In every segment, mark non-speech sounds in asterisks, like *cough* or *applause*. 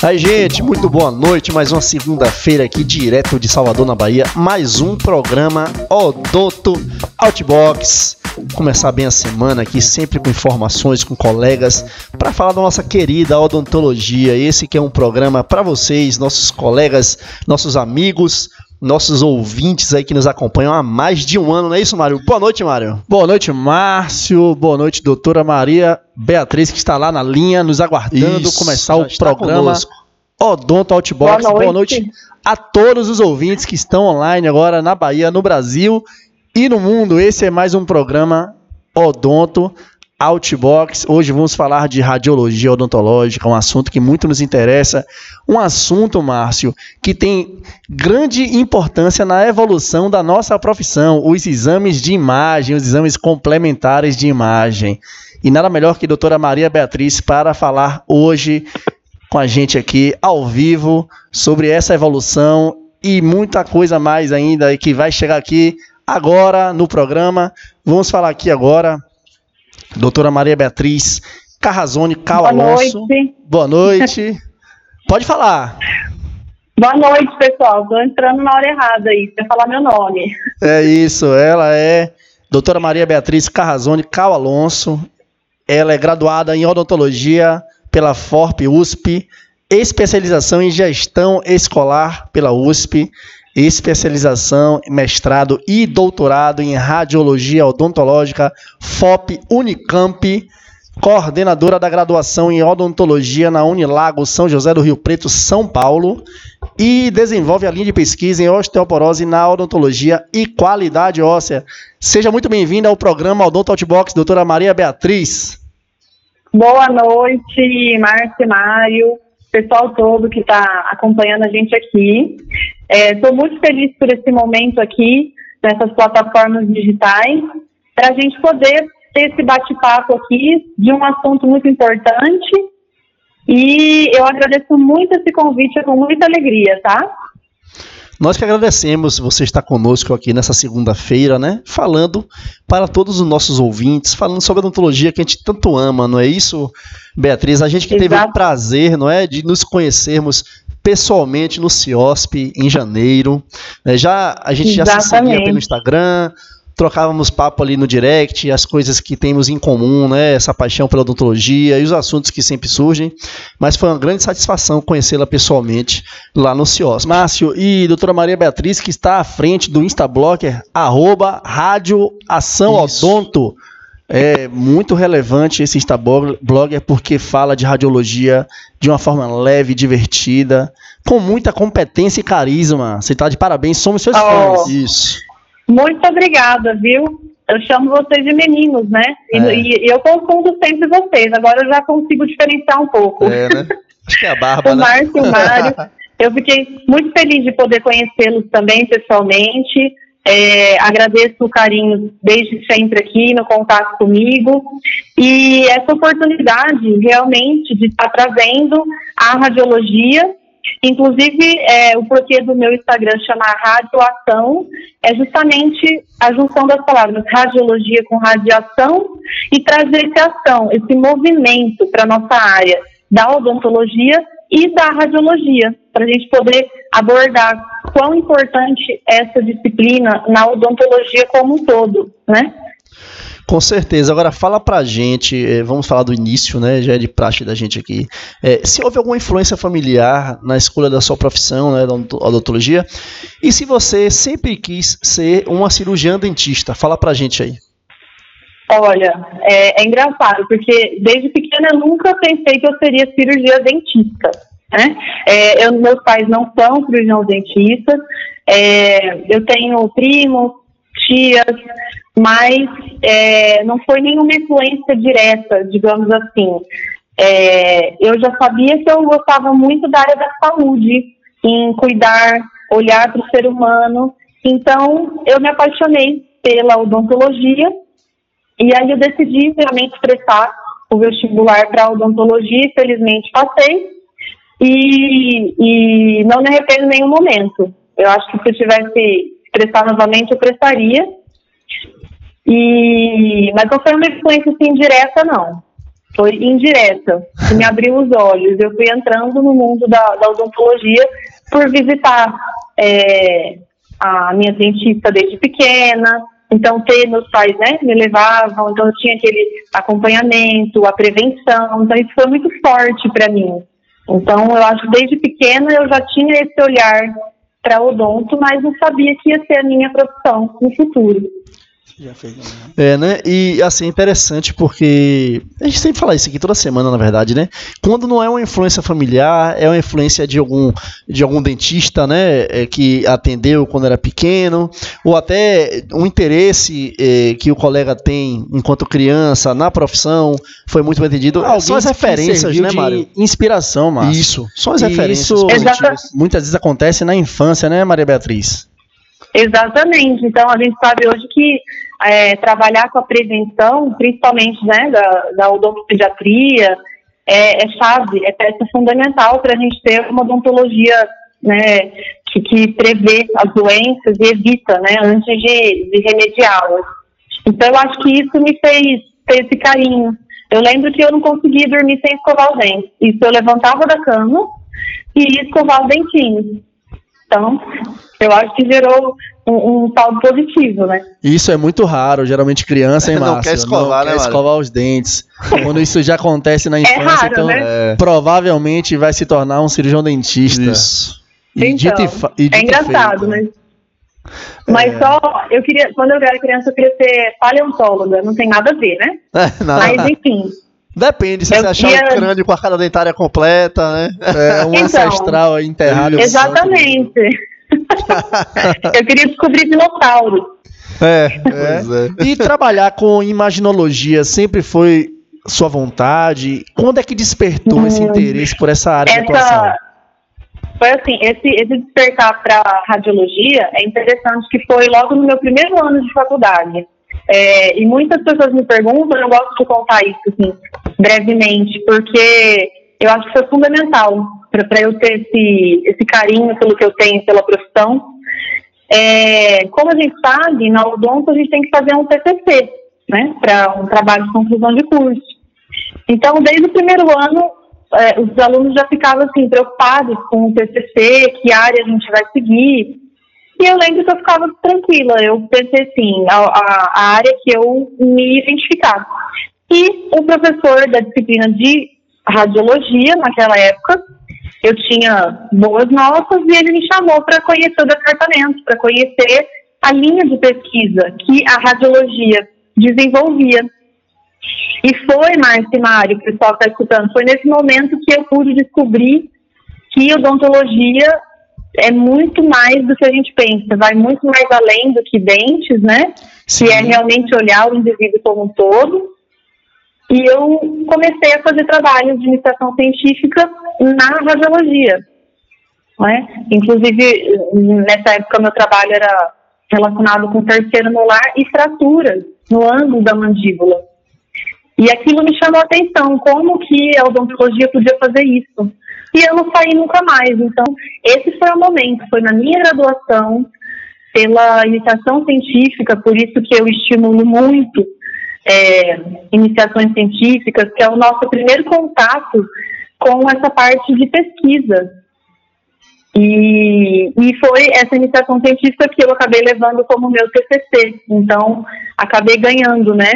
Aí, gente, muito boa noite. Mais uma segunda-feira aqui, direto de Salvador, na Bahia. Mais um programa Odonto Outbox. Começar bem a semana aqui, sempre com informações com colegas, para falar da nossa querida odontologia. Esse que é um programa para vocês, nossos colegas, nossos amigos, nossos ouvintes aí que nos acompanham há mais de um ano, não é isso, Mário? Boa noite, Mário. Boa noite, Márcio. Boa noite, doutora Maria Beatriz, que está lá na linha, nos aguardando isso, começar o programa conosco. Odonto Outbox. Boa noite. Boa noite a todos os ouvintes que estão online agora na Bahia, no Brasil e no mundo. Esse é mais um programa Odonto Outbox. Hoje vamos falar de radiologia odontológica, um assunto que muito nos interessa. Um assunto, Márcio, que tem grande importância na evolução da nossa profissão: os exames de imagem, os exames complementares de imagem. E nada melhor que a doutora Maria Beatriz para falar hoje com a gente aqui ao vivo sobre essa evolução e muita coisa mais ainda que vai chegar aqui agora no programa. Vamos falar aqui agora doutora Maria Beatriz Carrazone Cal Boa Alonso. Noite. Boa noite. Pode falar. Boa noite, pessoal. Estou entrando na hora errada aí, para falar meu nome. É isso, ela é doutora Maria Beatriz Carrazone Cal Alonso. Ela é graduada em odontologia pela FORP USP, especialização em gestão escolar pela USP especialização, mestrado e doutorado em radiologia odontológica, FOP Unicamp, coordenadora da graduação em odontologia na Unilago São José do Rio Preto, São Paulo, e desenvolve a linha de pesquisa em osteoporose na odontologia e qualidade óssea. Seja muito bem-vinda ao programa Odonto Outbox, doutora Maria Beatriz. Boa noite, Márcio e Mário pessoal todo que está acompanhando a gente aqui. Estou é, muito feliz por esse momento aqui, nessas plataformas digitais, para a gente poder ter esse bate-papo aqui de um assunto muito importante. E eu agradeço muito esse convite com muita alegria, tá? Nós que agradecemos você estar conosco aqui nessa segunda-feira, né? Falando para todos os nossos ouvintes, falando sobre a odontologia que a gente tanto ama, não é isso, Beatriz? A gente que Exato. teve o prazer, não é, de nos conhecermos pessoalmente no CIOSP em janeiro. Né? Já a gente Exatamente. já se seguia pelo Instagram, trocávamos papo ali no direct, as coisas que temos em comum, né? Essa paixão pela odontologia e os assuntos que sempre surgem. Mas foi uma grande satisfação conhecê-la pessoalmente lá no CIOS. Márcio e doutora Maria Beatriz, que está à frente do Instablocker, arroba Rádio Ação Odonto. É muito relevante esse Instablogger porque fala de radiologia de uma forma leve, divertida, com muita competência e carisma. Você está de parabéns, somos seus oh. fãs. Isso. Muito obrigada, viu? Eu chamo vocês de meninos, né? E, é. e, eu confundo sempre vocês. Agora eu já consigo diferenciar um pouco. É, né? *laughs* Acho que é a barba, o né? Márcio e o Mário. *laughs* eu fiquei muito feliz de poder conhecê-los também pessoalmente. É, agradeço o carinho desde sempre aqui no contato comigo e essa oportunidade realmente de estar trazendo a radiologia Inclusive, é, o porquê do meu Instagram chamar radioação é justamente a junção das palavras radiologia com radiação e trazer esse ação, esse movimento para nossa área da odontologia e da radiologia, para a gente poder abordar quão importante é essa disciplina na odontologia como um todo, né? Com certeza. Agora fala pra gente, eh, vamos falar do início, né? Já é de praxe da gente aqui. É, se houve alguma influência familiar na escolha da sua profissão, né, da odontologia, e se você sempre quis ser uma cirurgiã dentista, fala pra gente aí. Olha, é, é engraçado, porque desde pequena eu nunca pensei que eu seria cirurgia dentista. Né? É, eu, meus pais não são cirurgiões dentistas, é, eu tenho primos, tias, mas é, não foi nenhuma influência direta, digamos assim. É, eu já sabia que eu gostava muito da área da saúde, em cuidar, olhar para o ser humano. Então, eu me apaixonei pela odontologia e aí eu decidi realmente prestar o vestibular para odontologia. Felizmente passei e, e não me arrependo em nenhum momento. Eu acho que se eu tivesse prestar novamente, eu prestaria. E, mas não foi uma influência assim direta, não. foi indireta, que me abriu os olhos. Eu fui entrando no mundo da, da odontologia por visitar é, a minha dentista desde pequena, então ter meus pais, né, me levavam, então eu tinha aquele acompanhamento, a prevenção, então isso foi muito forte para mim. Então eu acho que desde pequena eu já tinha esse olhar para odonto, mas não sabia que ia ser a minha profissão no futuro. Já fez, né? É, né? E assim, é interessante porque a gente sempre fala isso aqui toda semana, na verdade, né? Quando não é uma influência familiar, é uma influência de algum, de algum dentista, né? É, que atendeu quando era pequeno, ou até um interesse é, que o colega tem enquanto criança na profissão, foi muito bem entendido. Ah, são as referências, né, Mário? Inspiração, Márcio. Isso, são as e referências. Isso muitas vezes acontece na infância, né, Maria Beatriz? Exatamente. Então, a gente sabe hoje que é, trabalhar com a prevenção, principalmente né, da, da odontopediatria, é, é chave, é peça fundamental para a gente ter uma odontologia né, que, que prevê as doenças e evita né, antes de, de remediá-las. Então, eu acho que isso me fez ter esse carinho. Eu lembro que eu não conseguia dormir sem escovar os dentes. Isso eu levantava da cama e ia escovar os dentinhos. Então, eu acho que gerou um, um saldo positivo, né? Isso é muito raro, geralmente criança, hein, *laughs* Márcio? Não quer escovar, não né, quer escovar os dentes. Quando isso já acontece na é infância, é raro, então né? é, provavelmente vai se tornar um cirurgião dentista. Isso. E então, e é engraçado, feito. né? Mas é. só, eu queria, quando eu era criança, eu queria ser paleontóloga, não tem nada a ver, né? *laughs* É, Mas enfim. Depende, se eu você achar o crânio com a cara dentária completa, né? É, um então, ancestral enterrado. Exatamente. *laughs* eu queria descobrir dinossauros. É, é. é. E trabalhar com imaginologia sempre foi sua vontade? Quando é que despertou hum, esse interesse por essa área essa, de atuação? Foi assim, esse, esse despertar para radiologia é interessante que foi logo no meu primeiro ano de faculdade. É, e muitas pessoas me perguntam, eu gosto de contar isso assim, brevemente, porque eu acho que foi fundamental para eu ter esse, esse carinho pelo que eu tenho pela profissão. É, como a gente sabe, na Odonto a gente tem que fazer um TCC, né, para um trabalho de conclusão de curso. Então, desde o primeiro ano, é, os alunos já ficavam assim preocupados com o TCC, que área a gente vai seguir. E eu lembro que eu ficava tranquila. Eu pensei assim, a, a, área que eu me identificava. E o professor da disciplina de radiologia, naquela época, eu tinha boas notas e ele me chamou para conhecer o departamento, para conhecer a linha de pesquisa que a radiologia desenvolvia. E foi, Márcio Mário, o pessoal está escutando, foi nesse momento que eu pude descobrir que odontologia é muito mais do que a gente pensa, vai muito mais além do que dentes, né? Sim. Que é realmente olhar o indivíduo como um todo. E eu comecei a fazer trabalhos de iniciação científica na radiologia. Né? Inclusive, nessa época, meu trabalho era relacionado com terceiro molar e fraturas no ângulo da mandíbula. E aquilo me chamou a atenção, como que a odontologia podia fazer isso. E eu não saí nunca mais. Então, esse foi o momento, foi na minha graduação, pela iniciação científica, por isso que eu estimulo muito é, iniciações científicas, que é o nosso primeiro contato com essa parte de pesquisa. E, e foi essa iniciação científica que eu acabei levando como meu TCC. Então, acabei ganhando, né?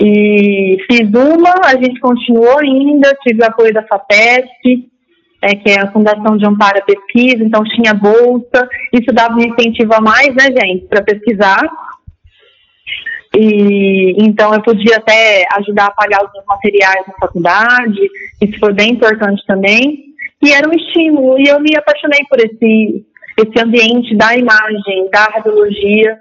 E fiz uma, a gente continuou ainda, tive apoio da FAPESP, é, que é a Fundação de Amparo à Pesquisa, então tinha bolsa, isso dava um incentivo a mais, né, gente, para pesquisar. E então eu podia até ajudar a pagar os meus materiais na faculdade, isso foi bem importante também. E era um estímulo, e eu me apaixonei por esse, esse ambiente da imagem, da radiologia,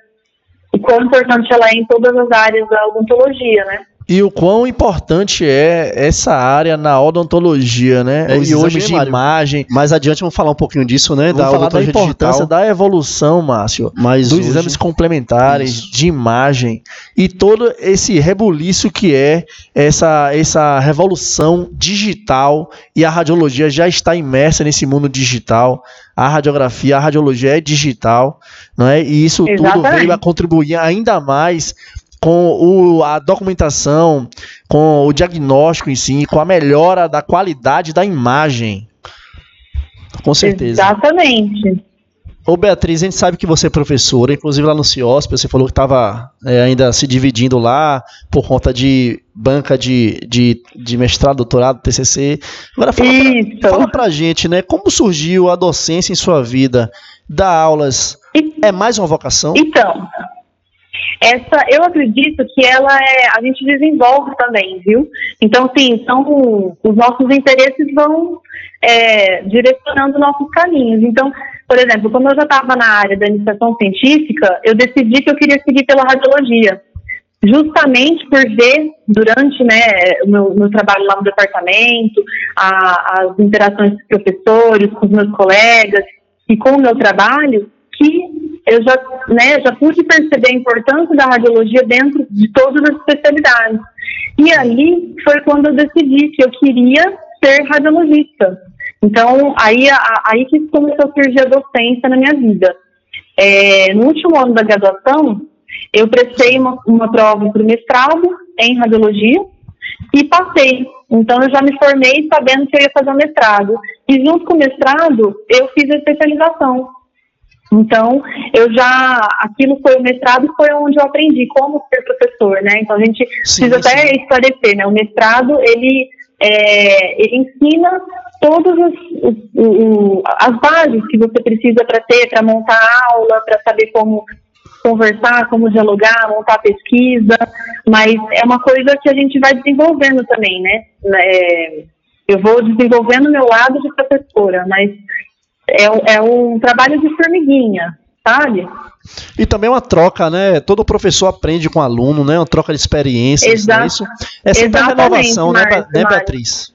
e quão importante ela é em todas as áreas da odontologia, né? E o quão importante é essa área na odontologia, né? É, e hoje de imagem. Mais adiante vamos falar um pouquinho disso, né? Vamos da falar da importância digital. da evolução, Márcio, Mas dos hoje... exames complementares, Isso. de imagem e todo esse rebuliço que é essa, essa revolução digital e a radiologia já está imersa nesse mundo digital. A radiografia, a radiologia é digital, não é? E isso Exatamente. tudo veio a contribuir ainda mais com o, a documentação, com o diagnóstico em si, com a melhora da qualidade da imagem. Com certeza. Exatamente. Ô Beatriz, a gente sabe que você é professora, inclusive lá no CIOSP, você falou que estava é, ainda se dividindo lá por conta de banca de, de, de mestrado, doutorado, TCC. Agora fala pra, fala pra gente, né, como surgiu a docência em sua vida? Dar aulas é mais uma vocação? Então, essa eu acredito que ela é a gente desenvolve também, viu? Então, sim, são os nossos interesses vão é, direcionando nossos caminhos. Então, por exemplo, quando eu já estava na área da iniciação científica, eu decidi que eu queria seguir pela radiologia, justamente por ver durante né, o meu, meu trabalho lá no departamento, a, as interações com os professores, com os meus colegas e com o meu trabalho, que eu já, né, já pude perceber a importância da radiologia dentro de todas as especialidades. E ali foi quando eu decidi que eu queria ser radiologista. Então, aí, aí que começou a surgir a docência na minha vida. É, no último ano da graduação, eu prestei uma, uma prova para o mestrado em radiologia e passei. Então, eu já me formei sabendo que eu ia fazer o mestrado. E junto com o mestrado, eu fiz a especialização. Então, eu já, aquilo foi o mestrado, foi onde eu aprendi como ser professor, né? Então, a gente sim, precisa sim. até esclarecer, né? O mestrado, ele, é, ele ensina todas as, as bases que você precisa para ter, para montar aula, para saber como conversar, como dialogar, montar pesquisa, mas é uma coisa que a gente vai desenvolvendo também, né? É, eu vou desenvolvendo meu lado de professora, mas é, é um trabalho de formiguinha, sabe? E também uma troca, né? Todo professor aprende com o aluno, né? Uma troca de experiências. Exato. Né? Isso é sempre a renovação, né, né, Beatriz?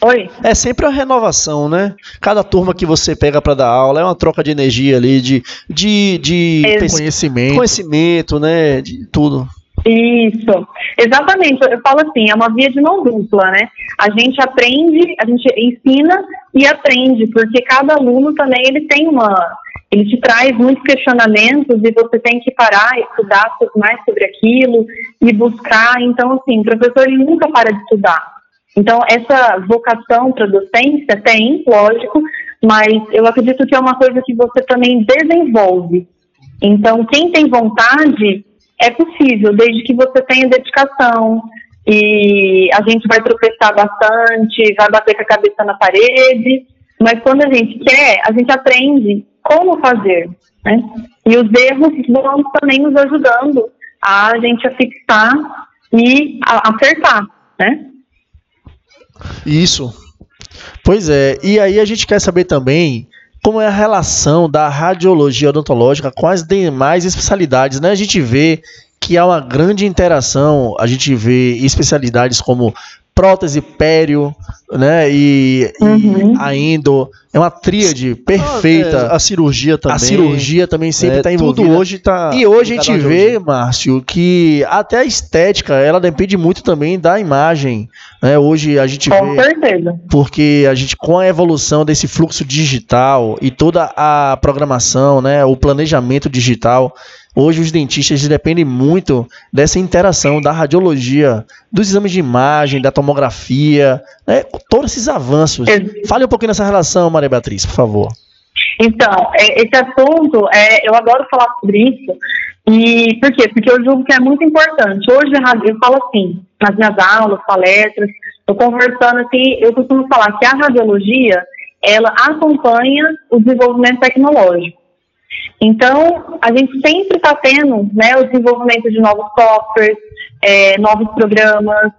Oi? É sempre uma renovação, né? Cada turma que você pega para dar aula é uma troca de energia ali, de, de, de conhecimento. conhecimento, né? De tudo. Isso, exatamente. Eu falo assim, é uma via de mão dupla, né? A gente aprende, a gente ensina e aprende, porque cada aluno também ele tem uma, ele te traz muitos questionamentos e você tem que parar, estudar mais sobre aquilo e buscar. Então, assim, o professor ele nunca para de estudar. Então, essa vocação para docência tem, lógico, mas eu acredito que é uma coisa que você também desenvolve. Então, quem tem vontade é possível, desde que você tenha dedicação. E a gente vai tropeçar bastante, vai bater com a cabeça na parede, mas quando a gente quer, a gente aprende como fazer. Né? E os erros vão também nos ajudando a gente a fixar e a acertar, né? Isso. Pois é. E aí a gente quer saber também como é a relação da radiologia odontológica com as demais especialidades, né? A gente vê que há uma grande interação, a gente vê especialidades como prótese pério, né? E, uhum. e a endo é uma tríade perfeita. É, a cirurgia também. A cirurgia também sempre está é, envolvida. Tudo hoje está. E hoje a gente vê, Márcio, que até a estética ela depende muito também da imagem. Né? Hoje a gente com vê. certeza. Porque a gente, com a evolução desse fluxo digital e toda a programação, né? O planejamento digital Hoje os dentistas dependem muito dessa interação da radiologia, dos exames de imagem, da tomografia, né? todos esses avanços. Fale um pouquinho dessa relação, Maria Beatriz, por favor. Então, é, esse assunto, é, eu adoro falar sobre isso. E por quê? Porque eu julgo que é muito importante. Hoje eu falo assim, nas minhas aulas, palestras, eu conversando assim, eu costumo falar que a radiologia, ela acompanha o desenvolvimento tecnológico. Então, a gente sempre está tendo né, o desenvolvimento de novos softwares, é, novos programas,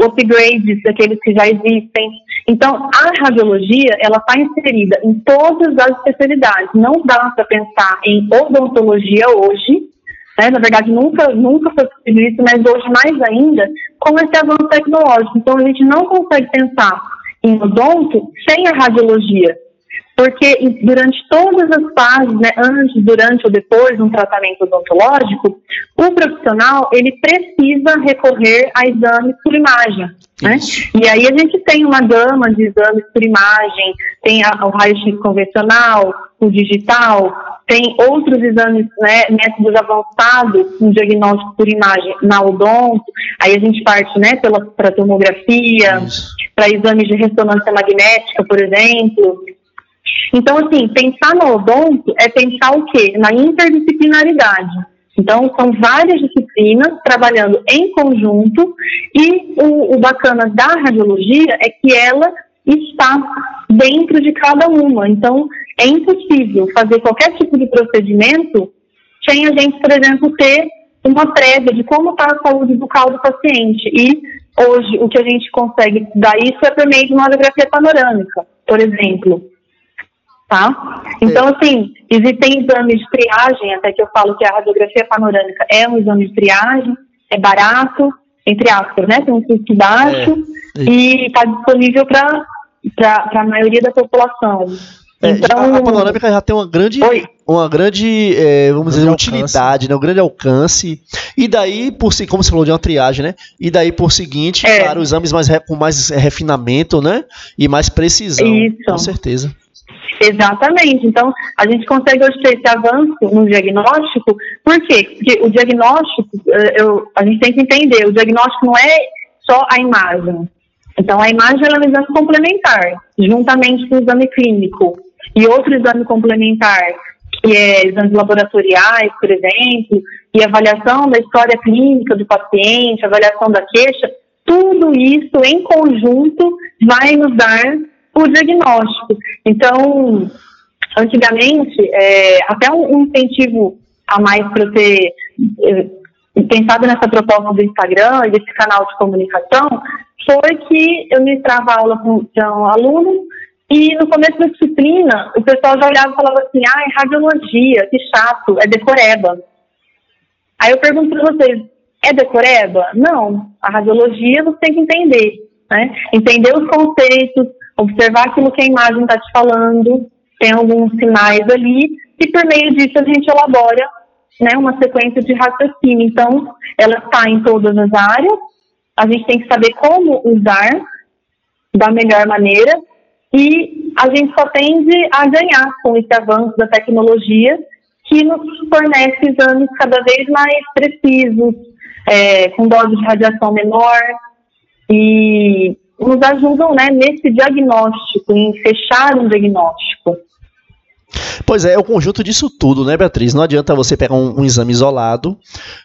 upgrades daqueles que já existem. Então, a radiologia, ela está inserida em todas as especialidades. Não dá para pensar em odontologia hoje, né? na verdade, nunca, nunca foi possível isso, mas hoje mais ainda, com esse avanço tecnológico. Então, a gente não consegue pensar em odonto sem a radiologia porque durante todas as fases, né, antes, durante ou depois de um tratamento odontológico, o profissional ele precisa recorrer a exames por imagem. Né? E aí a gente tem uma gama de exames por imagem, tem a, o raio-x convencional, o digital, tem outros exames, né, métodos avançados no diagnóstico por imagem na odonto, aí a gente parte, né, para tomografia, para exames de ressonância magnética, por exemplo. Então, assim, pensar no odonto é pensar o quê? Na interdisciplinaridade. Então, são várias disciplinas trabalhando em conjunto e o, o bacana da radiologia é que ela está dentro de cada uma. Então, é impossível fazer qualquer tipo de procedimento sem a gente, por exemplo, ter uma prévia de como está a saúde bucal do paciente. E hoje o que a gente consegue dar isso é por meio de uma radiografia panorâmica, por exemplo. Tá? Então, assim, existem exames de triagem, até que eu falo que a radiografia panorâmica é um exame de triagem, é barato, entre aspas, né? Tem um custo baixo é. e está disponível para a maioria da população. É, então, a, panorâmica já tem uma grande, uma grande, é, vamos dizer, utilidade, né, um grande alcance. E daí, por si, como você falou de uma triagem, né? E daí, por seguinte, é. claro, exames mais com mais refinamento, né? E mais precisão. Isso. Com certeza. Exatamente. Então, a gente consegue hoje ter esse avanço no diagnóstico. Por quê? Porque o diagnóstico, eh, eu, a gente tem que entender, o diagnóstico não é só a imagem. Então, a imagem é um exame complementar, juntamente com o exame clínico. E outro exame complementar, que é exames laboratoriais, por exemplo, e avaliação da história clínica do paciente, avaliação da queixa, tudo isso em conjunto vai nos dar o diagnóstico. Então, antigamente, é, até um incentivo a mais para ter é, pensado nessa proposta do Instagram e desse canal de comunicação foi que eu ministrava aula com, com alunos e no começo da disciplina o pessoal já olhava e falava assim, ah, é radiologia, que chato, é decoreba. Aí eu pergunto para vocês, é decoreba? Não, a radiologia você tem que entender, né? Entender os conceitos, observar aquilo que a imagem está te falando, tem alguns sinais ali, e por meio disso a gente elabora né, uma sequência de raciocínio. Então, ela está em todas as áreas, a gente tem que saber como usar da melhor maneira, e a gente só tende a ganhar com esse avanço da tecnologia, que nos fornece exames cada vez mais precisos, é, com dose de radiação menor, e nos ajudam né, nesse diagnóstico, em fechar um diagnóstico. Pois é, é o conjunto disso tudo, né, Beatriz? Não adianta você pegar um, um exame isolado,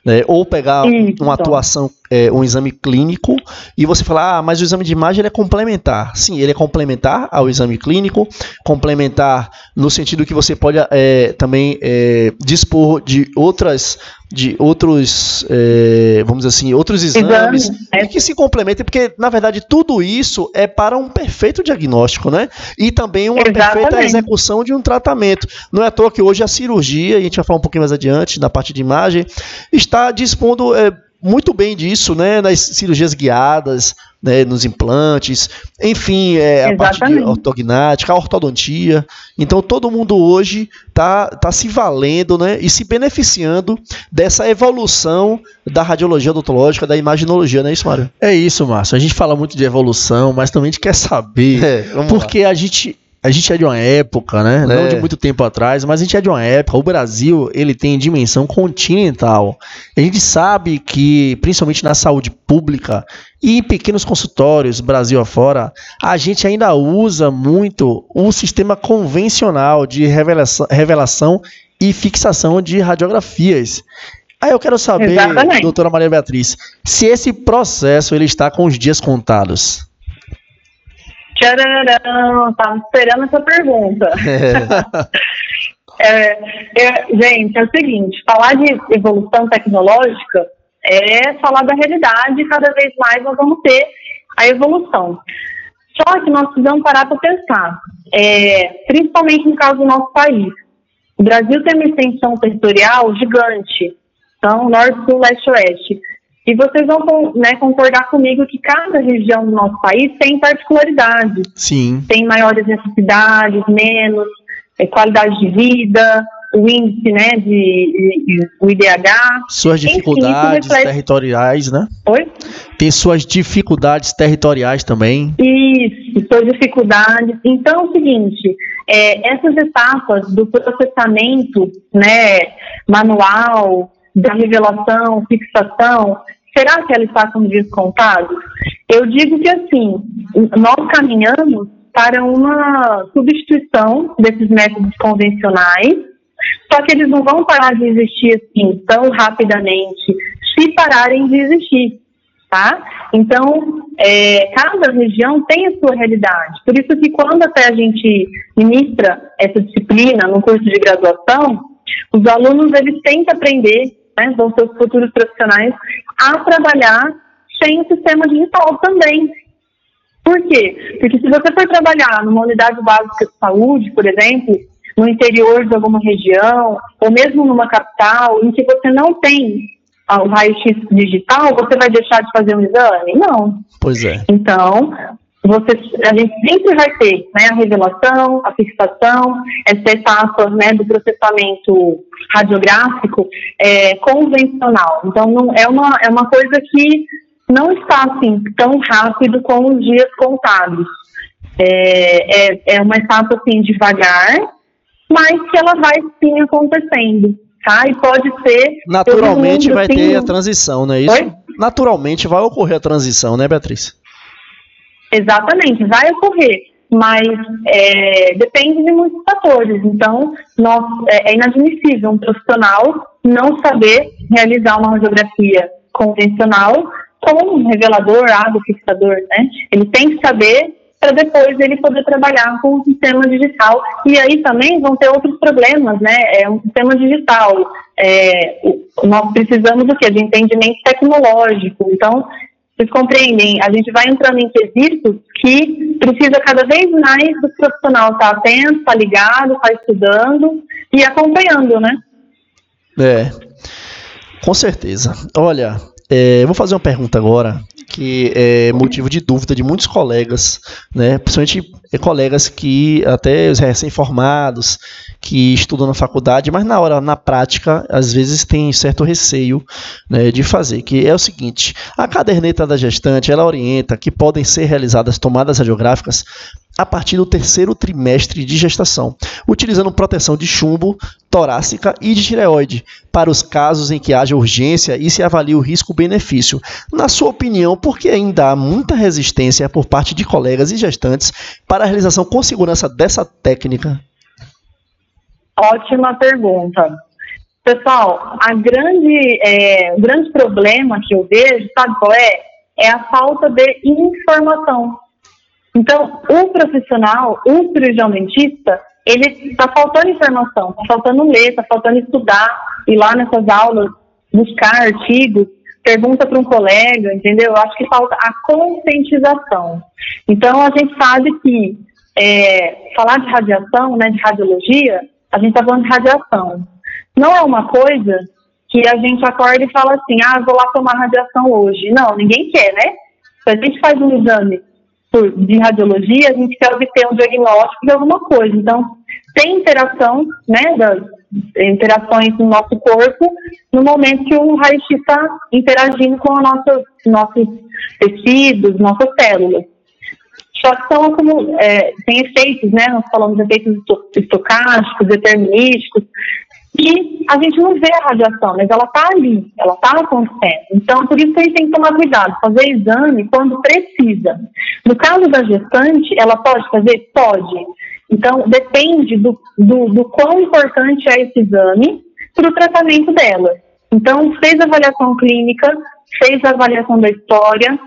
né, ou pegar Isso. uma atuação, é, um exame clínico, e você falar, ah, mas o exame de imagem é complementar. Sim, ele é complementar ao exame clínico, complementar no sentido que você pode é, também é, dispor de outras de outros, é, vamos dizer assim, outros exames Exame, é. que se complementem, porque na verdade tudo isso é para um perfeito diagnóstico, né? E também uma Exatamente. perfeita execução de um tratamento. Não é à toa que hoje a cirurgia, e a gente vai falar um pouquinho mais adiante na parte de imagem, está dispondo é, muito bem disso, né, nas cirurgias guiadas, né, nos implantes, enfim, é, a parte de ortognática, a ortodontia. Então todo mundo hoje está tá se valendo né, e se beneficiando dessa evolução da radiologia odontológica, da imaginologia, não é isso, Mário? É isso, Márcio. A gente fala muito de evolução, mas também a gente quer saber, *laughs* é, porque lá. a gente a gente é de uma época, né? É. Não de muito tempo atrás, mas a gente é de uma época. O Brasil, ele tem dimensão continental. A gente sabe que, principalmente na saúde pública e em pequenos consultórios, Brasil afora, a gente ainda usa muito o sistema convencional de revelação, revelação e fixação de radiografias. Aí eu quero saber, Exatamente. doutora Maria Beatriz, se esse processo ele está com os dias contados. Tchararão, tava esperando essa pergunta. *laughs* É. é, gente, é o seguinte, falar de evolução tecnológica é falar da realidade e cada vez mais nós vamos ter a evolução. Só que nós precisamos parar para pensar, é, principalmente no caso do nosso país. O Brasil tem uma extensão territorial gigante, então norte, sul, leste, oeste. E vocês vão né, concordar comigo que cada região do nosso país tem particularidades. Sim. Tem maiores necessidades, menos, é, qualidade de vida. o índice, né, de, de o IDH. Suas dificuldades Enfim, reflete... territoriais, né? Oi? Tem suas dificuldades territoriais também. Isso, suas dificuldades. Então, é o seguinte, é, essas etapas do processamento, né, manual, da revelação, fixação, será que elas passam descontados? Eu digo que assim, nós caminhamos para uma substituição desses métodos convencionais, só que eles não vão parar de existir assim tão rapidamente, se pararem de existir, tá? Então, é, cada região tem a sua realidade. Por isso que quando até a gente ministra essa disciplina no curso de graduação, os alunos eles têm que aprender, né, vão ser os futuros profissionais, a trabalhar sem o sistema digital também, por quê? Porque se você for trabalhar numa unidade básica de saúde, por exemplo, no interior de alguma região, ou mesmo numa capital, em que você não tem o raio-x digital, você vai deixar de fazer um exame? Não. Pois é. Então, você, a gente sempre vai ter né, a revelação, a fixação, essa etapa né, do processamento radiográfico é, convencional. Então, não, é, uma, é uma coisa que não está assim tão rápido com os dias contados. É, é, é uma etapa assim devagar, mas que ela vai sim acontecendo, tá? E pode ser naturalmente vai assim, ter a transição, não é isso? Naturalmente vai ocorrer a transição, né, Beatriz? Exatamente, vai ocorrer, mas é, depende de muitos fatores. Então, nós, é, é inadmissível um profissional não saber realizar uma radiografia convencional como um revelador, água, fixador, né? Ele tem que saber para depois ele poder trabalhar com o sistema digital. E aí também vão ter outros problemas, né? É um sistema digital. É, nós precisamos do quê? De entendimento tecnológico. Então, vocês compreendem, a gente vai entrando em quesitos que precisa cada vez mais do profissional estar atento, estar tá ligado, estar tá estudando e acompanhando, né? É, com certeza. Olha, é, vou fazer uma pergunta agora que é motivo de dúvida de muitos colegas, né? principalmente colegas que até os recém-formados, que estudam na faculdade, mas na hora, na prática, às vezes tem certo receio né, de fazer, que é o seguinte, a caderneta da gestante, ela orienta que podem ser realizadas tomadas radiográficas a partir do terceiro trimestre de gestação, utilizando proteção de chumbo, torácica e de tireoide, para os casos em que haja urgência e se avalie o risco-benefício. Na sua opinião, por que ainda há muita resistência por parte de colegas e gestantes para a realização com segurança dessa técnica? Ótima pergunta. Pessoal, a grande, é, o grande problema que eu vejo, sabe qual é? É a falta de informação. Então, o profissional, o cirurgião dentista, ele está faltando informação, está faltando ler, está faltando estudar, ir lá nessas aulas, buscar artigos, pergunta para um colega, entendeu? Eu acho que falta a conscientização. Então, a gente sabe que é, falar de radiação, né, de radiologia, a gente está falando de radiação. Não é uma coisa que a gente acorda e fala assim, ah, vou lá tomar radiação hoje. Não, ninguém quer, né? Se a gente faz um exame de radiologia, a gente quer obter um diagnóstico de alguma coisa. Então, tem interação, né, das interações no nosso corpo no momento que o raio-x está interagindo com nossa, nossos tecidos, nossas células. Só que são como, é, tem efeitos, né? Nós falamos de efeitos estocásticos, determinísticos, e a gente não vê a radiação, mas ela está ali, ela está acontecendo. Então, por isso que a gente tem que tomar cuidado, fazer exame quando precisa. No caso da gestante, ela pode fazer? Pode. Então, depende do, do, do quão importante é esse exame para o tratamento dela. Então, fez avaliação clínica, fez a avaliação da história,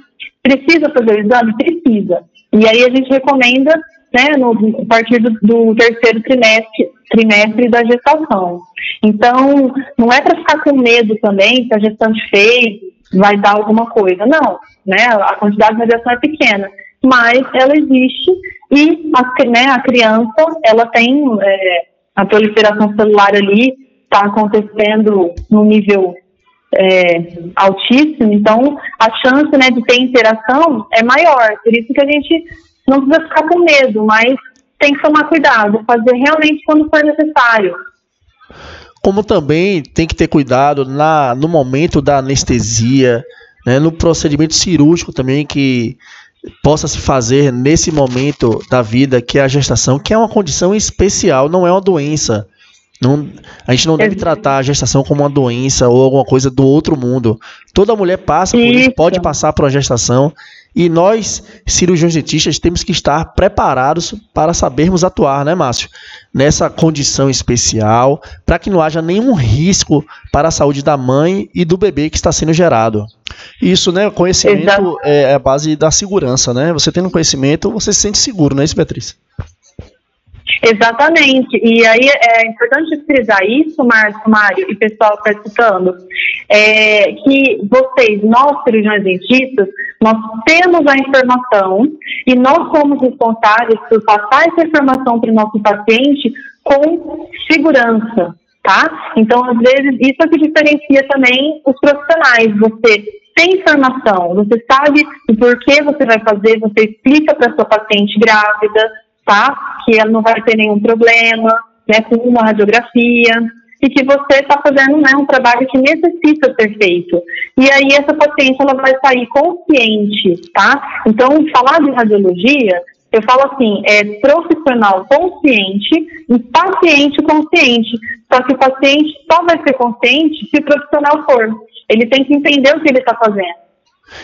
precisa fazer o exame? Precisa. E aí a gente recomenda, né, no, a partir do, do terceiro trimestre, trimestre da gestação. Então, não é para ficar com medo também se a gestante fez, vai dar alguma coisa. Não, né? A quantidade de radiação é pequena, mas ela existe e a, né, a criança, ela tem é, a proliferação celular ali, está acontecendo no nível é, altíssimo, então a chance né, de ter interação é maior. Por isso que a gente não precisa ficar com medo, mas tem que tomar cuidado, fazer realmente quando for necessário. Como também tem que ter cuidado na, no momento da anestesia, né, no procedimento cirúrgico também que possa se fazer nesse momento da vida, que é a gestação, que é uma condição especial, não é uma doença. Não, a gente não deve tratar a gestação como uma doença ou alguma coisa do outro mundo. Toda mulher passa por isso, pode passar por uma gestação. E nós, cirurgiões dentistas, temos que estar preparados para sabermos atuar, né, Márcio? Nessa condição especial, para que não haja nenhum risco para a saúde da mãe e do bebê que está sendo gerado. Isso, né? Conhecimento é, é a base da segurança, né? Você tendo conhecimento, você se sente seguro, não é isso, Beatriz? Exatamente. E aí é importante frisar isso, Márcio, Mário e pessoal que está escutando, é, que vocês, nós cirurgiões dentistas, nós temos a informação e nós somos responsáveis por passar essa informação para o nosso paciente com segurança, tá? Então, às vezes, isso é que diferencia também os profissionais. Você tem informação, você sabe o porquê você vai fazer, você explica para sua paciente grávida, tá? Que ela não vai ter nenhum problema, né, com uma radiografia, e que você está fazendo né, um trabalho que necessita ser feito. E aí essa paciente ela vai sair consciente, tá? Então, falar de radiologia, eu falo assim, é profissional consciente e paciente consciente. Só que o paciente só vai ser consciente se o profissional for. Ele tem que entender o que ele está fazendo.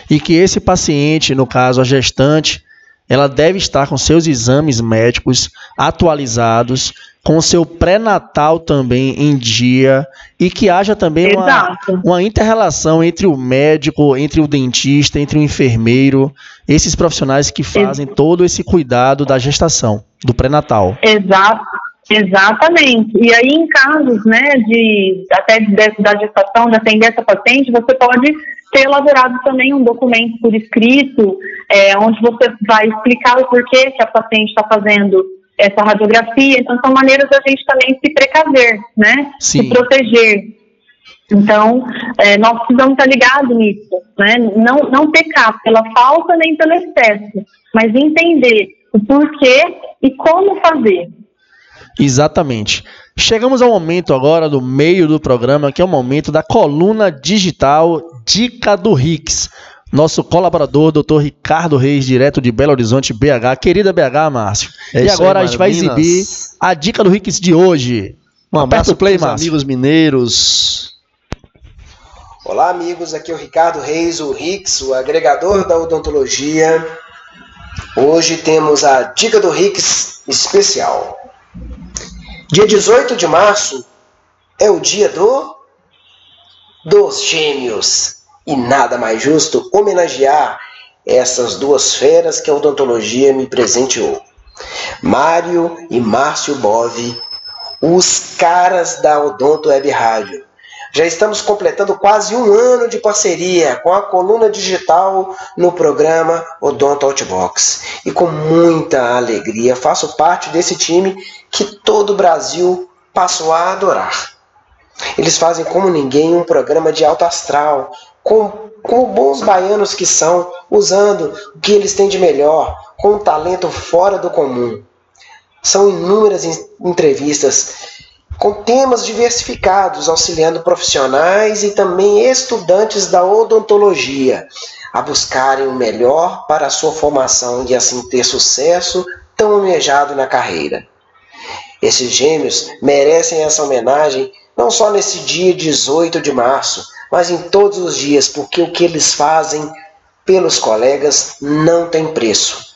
E que esse paciente, no caso a gestante, ela deve estar com seus exames médicos atualizados, com seu pré-natal também em dia e que haja também uma, uma inter-relação entre o médico, entre o dentista, entre o enfermeiro, esses profissionais que fazem Ex todo esse cuidado da gestação, do pré-natal. Exato. Exatamente. E aí, em casos, né, de até de, da gestação, de atender essa paciente, você pode ter elaborado também um documento por escrito, é, onde você vai explicar o porquê que a paciente está fazendo essa radiografia. Então, são maneiras da gente também se precaver, né? Sim. Se proteger. Então, é, nós precisamos estar ligados nisso, né? Não, não pecar pela falta nem pelo excesso, mas entender o porquê e como fazer. Exatamente. Chegamos ao momento agora do meio do programa, que é o momento da coluna digital Dica do Rix. Nosso colaborador, doutor Ricardo Reis, direto de Belo Horizonte, BH. Querida BH, Márcio. É e agora aí, a gente vai exibir a dica do Rix de hoje. Um abraço para os amigos mineiros. Olá, amigos. Aqui é o Ricardo Reis, o Rix, o agregador da odontologia. Hoje temos a dica do Rix especial. Dia 18 de março é o dia do dos gêmeos. E nada mais justo homenagear essas duas feras que a odontologia me presenteou. Mário e Márcio Bove, os caras da Odonto Web Rádio. Já estamos completando quase um ano de parceria com a coluna digital no programa Odonto Outbox. E com muita alegria faço parte desse time que todo o Brasil passou a adorar. Eles fazem como ninguém um programa de alto astral, com, como bons baianos que são, usando o que eles têm de melhor, com um talento fora do comum. São inúmeras entrevistas com temas diversificados, auxiliando profissionais e também estudantes da odontologia a buscarem o melhor para a sua formação e assim ter sucesso tão almejado na carreira. Esses gêmeos merecem essa homenagem não só nesse dia 18 de março, mas em todos os dias, porque o que eles fazem pelos colegas não tem preço.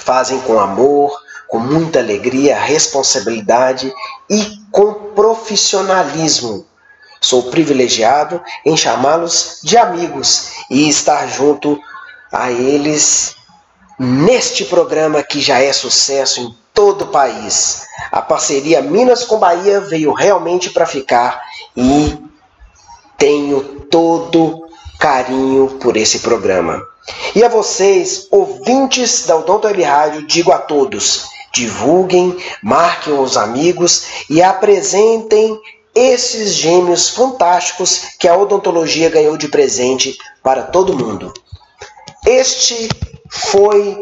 Fazem com amor, com muita alegria, responsabilidade e com profissionalismo. Sou privilegiado em chamá-los de amigos e estar junto a eles neste programa que já é sucesso em todo o país. A parceria Minas com Bahia veio realmente para ficar e tenho todo carinho por esse programa. E a vocês, ouvintes da Odonto Web Rádio, digo a todos: divulguem, marquem os amigos e apresentem esses gêmeos fantásticos que a odontologia ganhou de presente para todo mundo. Este foi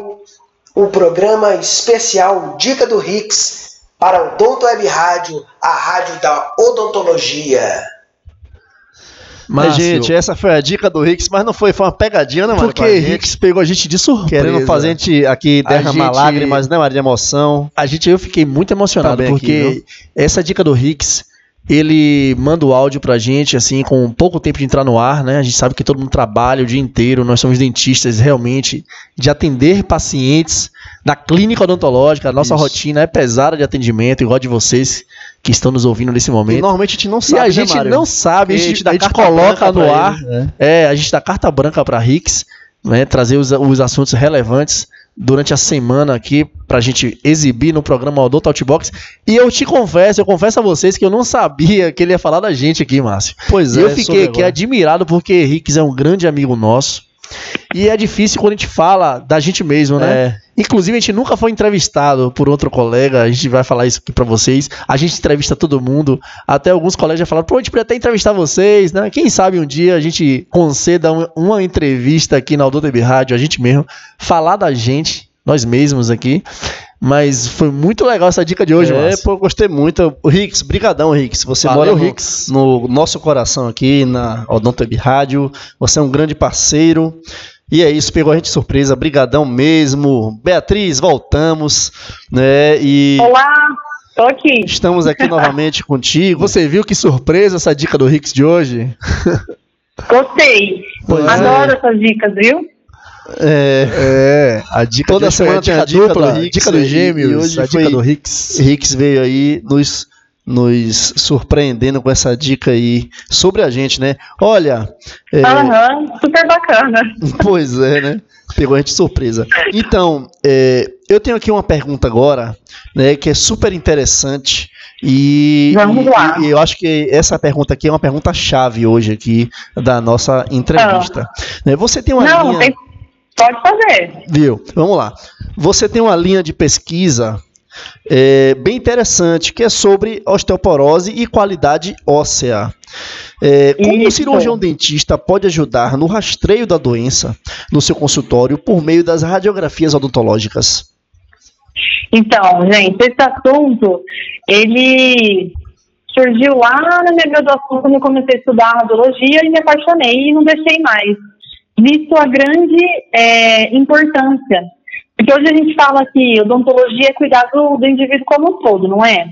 o programa especial Dica do Rix para o Odonto Web Rádio, a rádio da odontologia. Mas, gente, essa foi a dica do Rix, mas não foi, foi uma pegadinha, né, Mano? Porque Rix pegou a gente de surpresa. Querendo fazer a gente aqui derramar gente, lágrimas, né, Maria, de emoção. A gente, eu fiquei muito emocionado, porque aqui, essa dica do Rix ele manda o áudio pra gente, assim, com pouco tempo de entrar no ar, né? A gente sabe que todo mundo trabalha o dia inteiro, nós somos dentistas realmente, de atender pacientes na clínica odontológica. A nossa Isso. rotina é pesada de atendimento, igual de vocês que estão nos ouvindo nesse momento. E normalmente a gente não sabe. E a né, gente né, não sabe, a gente, a gente coloca no ar. Ele, né? É, a gente dá carta branca para Rix, né? Trazer os, os assuntos relevantes durante a semana aqui pra gente exibir no programa Odonto Outbox. E eu te confesso, eu confesso a vocês que eu não sabia que ele ia falar da gente aqui, Márcio. Pois e é. eu fiquei aqui admirado porque Henrique é um grande amigo nosso. E é difícil quando a gente fala da gente mesmo, né? É. Inclusive, a gente nunca foi entrevistado por outro colega, a gente vai falar isso aqui para vocês. A gente entrevista todo mundo, até alguns colegas já falaram, pô, a gente podia até entrevistar vocês, né? Quem sabe um dia a gente conceda uma entrevista aqui na Aldoteb Rádio, a gente mesmo, falar da gente, nós mesmos aqui. Mas foi muito legal essa dica de hoje, É, pô, gostei muito. O Rix, brigadão, Rix. Você Valeu, mora no, no nosso coração aqui na Odonto Rádio. Você é um grande parceiro. E é isso, pegou a gente de surpresa, brigadão mesmo. Beatriz, voltamos, né? E Olá, tô aqui. Estamos aqui *laughs* novamente contigo. Você viu que surpresa essa dica do Rix de hoje? Gostei. Pois Adoro é. essas dicas, viu? É, é, a dica toda semana tem a dica dupla, do Rix, dica do Gêmeos, e hoje a dica do Rix. Rix veio aí nos nos surpreendendo com essa dica aí sobre a gente, né? Olha. É... Uhum, super bacana. *laughs* Pois é, né? Pegou a gente de surpresa. Então, é, eu tenho aqui uma pergunta agora, né, que é super interessante. E, Vamos lá. E, eu acho que essa pergunta aqui é uma pergunta chave hoje aqui da nossa entrevista. Ah. Você tem uma Não, linha... tem... pode fazer. Viu? Vamos lá. Você tem uma linha de pesquisa é, bem interessante, que é sobre osteoporose e qualidade óssea. É, como Isso. o cirurgião dentista pode ajudar no rastreio da doença no seu consultório por meio das radiografias odontológicas? Então, gente, esse assunto, ele surgiu lá na minha graduação, quando eu comecei a estudar radiologia e me apaixonei e não deixei mais. Visto a grande é, importância porque hoje a gente fala que odontologia é cuidar do, do indivíduo como um todo, não é?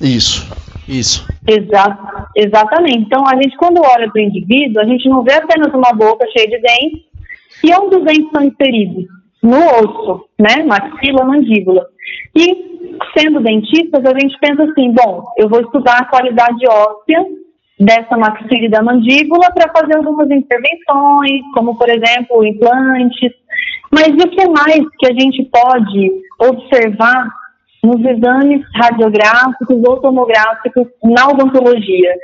Isso, isso. Exa exatamente. Então, a gente, quando olha para o indivíduo, a gente não vê apenas uma boca cheia de dentes e onde os dentes são inseridos? No osso, né? Maxila, mandíbula. E, sendo dentistas, a gente pensa assim, bom, eu vou estudar a qualidade óssea dessa maxila e da mandíbula para fazer algumas intervenções, como, por exemplo, implantes, mas o que mais que a gente pode observar nos exames radiográficos ou tomográficos na odontologia?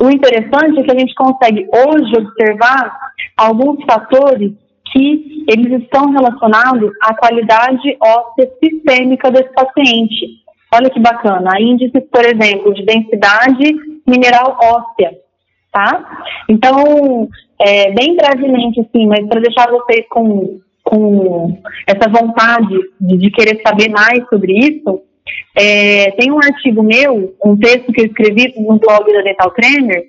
O interessante é que a gente consegue hoje observar alguns fatores que eles estão relacionados à qualidade óssea sistêmica desse paciente. Olha que bacana, índices, por exemplo, de densidade mineral óssea, tá? Então, é, bem brevemente, assim, mas para deixar vocês com com essa vontade de, de querer saber mais sobre isso, é, tem um artigo meu, um texto que eu escrevi no blog da Dental Trainer,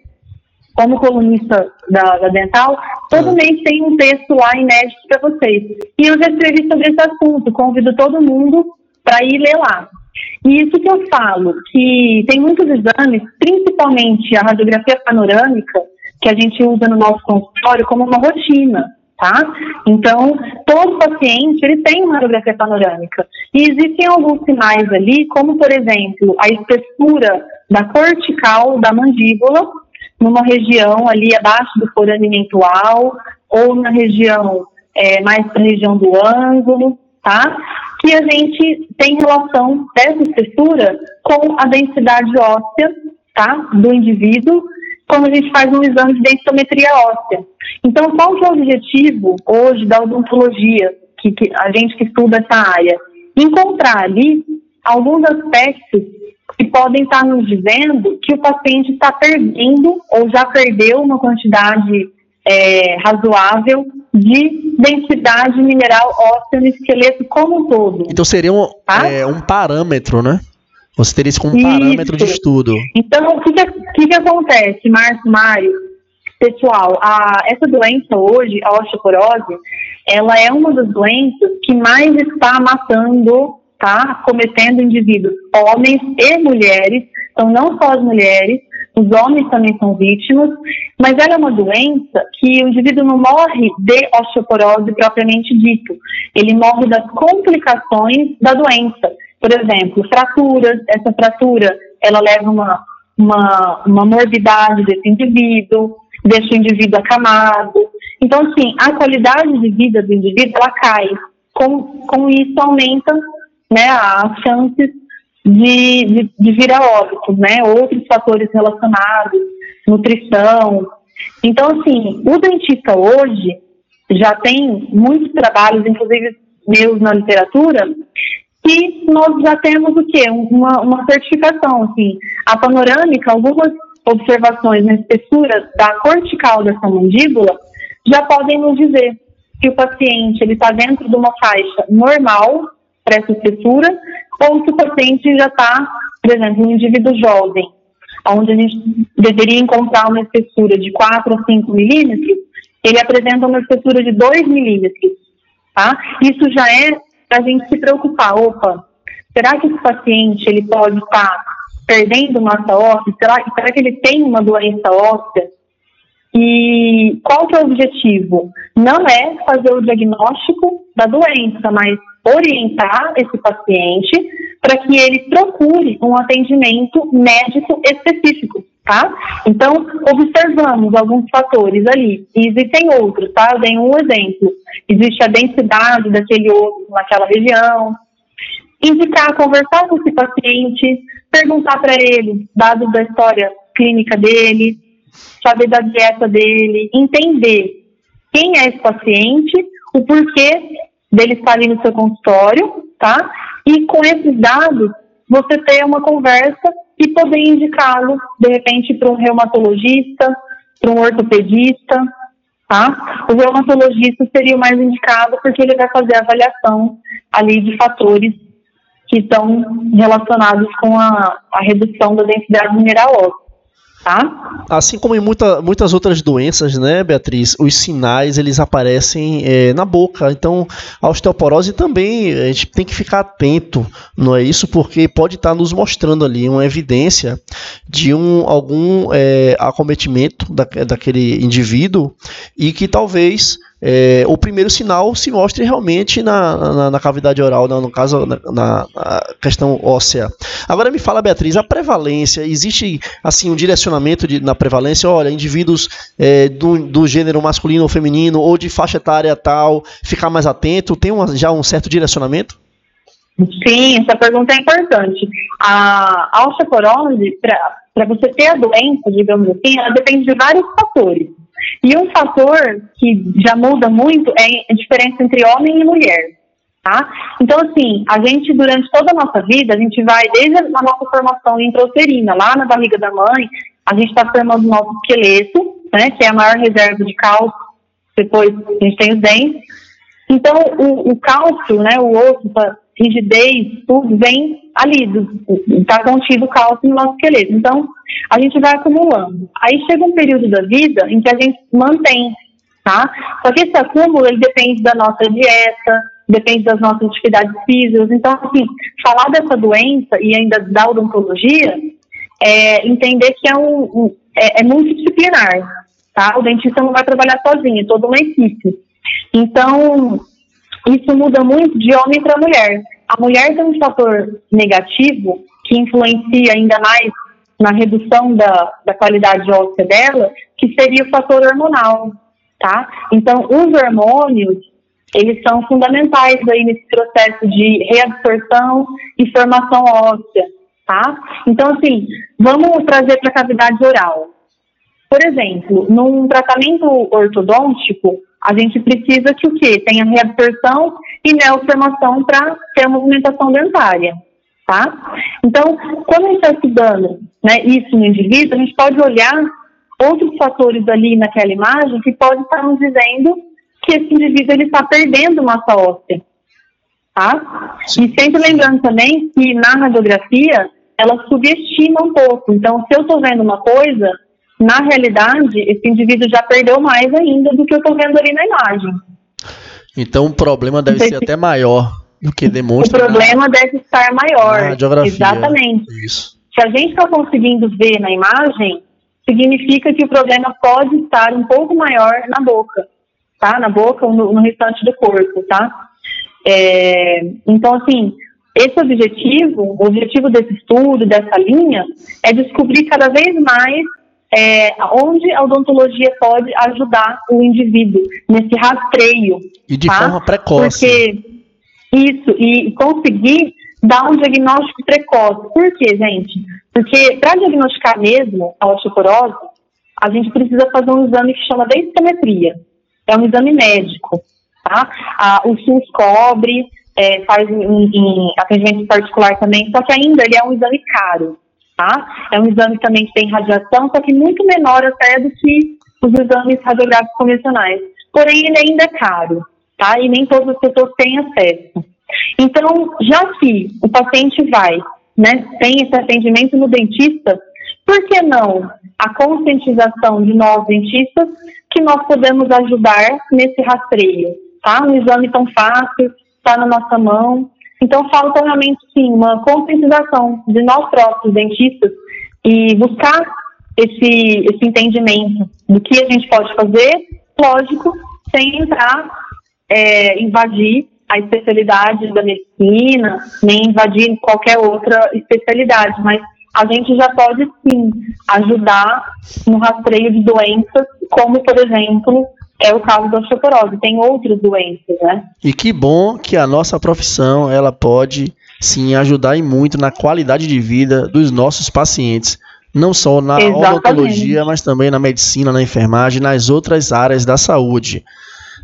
como colunista da, da Dental, todo ah. mês tem um texto lá inédito para vocês. E eu já escrevi sobre esse assunto, convido todo mundo para ir ler lá. E isso que eu falo, que tem muitos exames, principalmente a radiografia panorâmica, que a gente usa no nosso consultório como uma rotina tá? Então, todo paciente, ele tem uma radiografia panorâmica. E existem alguns sinais ali, como, por exemplo, a espessura da cortical da mandíbula, numa região ali abaixo do forame mentual, ou na região, é, mais na região do ângulo, tá? Que a gente tem relação dessa espessura com a densidade óssea, tá? Do indivíduo, quando a gente faz um exame de densitometria óssea. Então, qual que é o objetivo hoje da odontologia, que, que a gente que estuda essa área? Encontrar ali alguns aspectos que podem estar nos dizendo que o paciente está perdendo ou já perdeu uma quantidade é, razoável de densidade mineral óssea no esqueleto como um todo. Então seria um, tá? é, um parâmetro, né? Você teria isso como isso. parâmetro de estudo. Então, o que, que, que acontece, Márcio, Mário? Pessoal, a, essa doença hoje, a osteoporose, ela é uma das doenças que mais está matando, tá? Cometendo indivíduos, homens e mulheres, então não só as mulheres, os homens também são vítimas, mas ela é uma doença que o indivíduo não morre de osteoporose propriamente dito, ele morre das complicações da doença. Por exemplo, fraturas, essa fratura, ela leva uma, uma, uma morbidade desse indivíduo, deixa o indivíduo acamado. Então, assim, a qualidade de vida do indivíduo, ela cai. Com, com isso, aumenta né, as chances de, de, de vir a óbitos, né? Outros fatores relacionados, nutrição. Então, assim, o dentista hoje já tem muitos trabalhos, inclusive meus na literatura, que nós já temos o quê? Uma, uma certificação, assim. A panorâmica, algumas observações na espessura da cortical dessa mandíbula já podem nos dizer que o paciente ele está dentro de uma faixa normal espessura ou se o paciente já está, por exemplo, um indivíduo jovem, onde a gente deveria encontrar uma espessura de 4 a 5 milímetros, ele apresenta uma espessura de 2 milímetros, tá? Isso já é para a gente se preocupar, opa, será que esse paciente ele pode estar tá perdendo massa óssea? Será, será que ele tem uma doença óssea? E qual que é o objetivo? Não é fazer o diagnóstico da doença, mas orientar esse paciente para que ele procure um atendimento médico específico, tá? Então, observamos alguns fatores ali, e existem outros, tá? Eu dei um exemplo. Existe a densidade daquele osso naquela região. Indicar, conversar com esse paciente, perguntar para ele dados da história clínica dele, saber da dieta dele, entender quem é esse paciente, o porquê dele estar ali no seu consultório, tá? E com esses dados, você ter uma conversa e poder indicá-lo, de repente, para um reumatologista, para um ortopedista, tá? O reumatologista seria o mais indicado porque ele vai fazer a avaliação ali de fatores que estão relacionados com a, a redução da densidade mineral óssea. Tá? Assim como em muita, muitas outras doenças, né, Beatriz, os sinais eles aparecem é, na boca. Então, a osteoporose também a gente tem que ficar atento, não é isso? Porque pode estar nos mostrando ali uma evidência de um algum é, acometimento da, daquele indivíduo e que talvez é, o primeiro sinal se mostre realmente na, na, na cavidade oral, no, caso, na, na, questão óssea. Agora me fala, Beatriz, a prevalência, existe assim um direcionamento de, na prevalência? Olha, indivíduos é, do, do gênero masculino ou feminino, ou de faixa etária tal, ficar mais atento, tem uma, já um certo direcionamento? Sim, essa pergunta é importante. A osteoporose, para você ter a doença, digamos assim, ela depende de vários fatores. E um fator que já muda muito é a diferença entre homem e mulher. Tá? Então, assim, a gente, durante toda a nossa vida, a gente vai, desde a nossa formação intrauterina, lá na barriga da mãe, a gente está formando o nosso esqueleto, né, que é a maior reserva de cálcio, depois a gente tem os dentes. Então, o, o cálcio, né, o osso, a rigidez, tudo vem ali, está contido cálcio no nosso esqueleto. Então, a gente vai acumulando. Aí chega um período da vida em que a gente mantém, tá? Só que esse acúmulo, ele depende da nossa dieta, depende das nossas atividades físicas. Então, assim, falar dessa doença e ainda da odontologia, é entender que é, um é, é multidisciplinar, tá? O dentista não vai trabalhar sozinho, é toda uma equipe. Então, isso muda muito de homem para mulher. A mulher tem um fator negativo que influencia ainda mais na redução da, da qualidade óssea dela, que seria o fator hormonal, tá? Então, os hormônios, eles são fundamentais aí nesse processo de reabsorção e formação óssea, tá? Então, assim, vamos trazer para a cavidade oral. Por exemplo, num tratamento ortodôntico, a gente precisa que o quê? Tenha reabsorção e neoformação para ter a movimentação dentária tá? Então, quando a gente está estudando né, isso no indivíduo, a gente pode olhar outros fatores ali naquela imagem que podem estar nos dizendo que esse indivíduo ele está perdendo massa óssea, tá? E sempre lembrando também que na radiografia ela subestima um pouco. Então, se eu estou vendo uma coisa, na realidade, esse indivíduo já perdeu mais ainda do que eu estou vendo ali na imagem. Então, o problema deve ser até maior do que demonstra. O problema na, deve estar maior. Na. Exatamente. Isso. Se a gente está conseguindo ver na imagem, significa que o problema pode estar um pouco maior na boca, tá? Na boca ou no, no restante do corpo, tá? É, então, assim, esse objetivo, o objetivo desse estudo, dessa linha, é descobrir cada vez mais é, onde a odontologia pode ajudar o indivíduo nesse rastreio. E de tá? forma precoce. Porque isso, e conseguir dar um diagnóstico precoce. Por quê, gente? Porque para diagnosticar mesmo a osteoporose, a gente precisa fazer um exame que chama densitometria. É um exame médico. Tá? Ah, o SUS cobre, é, faz em, em, atendimento particular também, só que ainda ele é um exame caro. Tá? É um exame também que tem radiação, só que muito menor até do que os exames radiográficos convencionais. Porém, ele ainda é caro, tá? E nem todas as pessoas têm acesso. Então, já que o paciente vai, né, tem esse atendimento no dentista, por que não a conscientização de nós dentistas que nós podemos ajudar nesse rastreio, tá? Um exame tão fácil, está na nossa mão. Então, falta realmente, sim, uma conscientização de nós próprios dentistas e buscar esse, esse entendimento do que a gente pode fazer, lógico, sem entrar, é, invadir a especialidade da medicina, nem invadir qualquer outra especialidade, mas a gente já pode sim ajudar no rastreio de doenças, como por exemplo é o caso da osteoporose. Tem outras doenças, né? E que bom que a nossa profissão ela pode sim ajudar e muito na qualidade de vida dos nossos pacientes. Não só na Exatamente. odontologia, mas também na medicina, na enfermagem, nas outras áreas da saúde.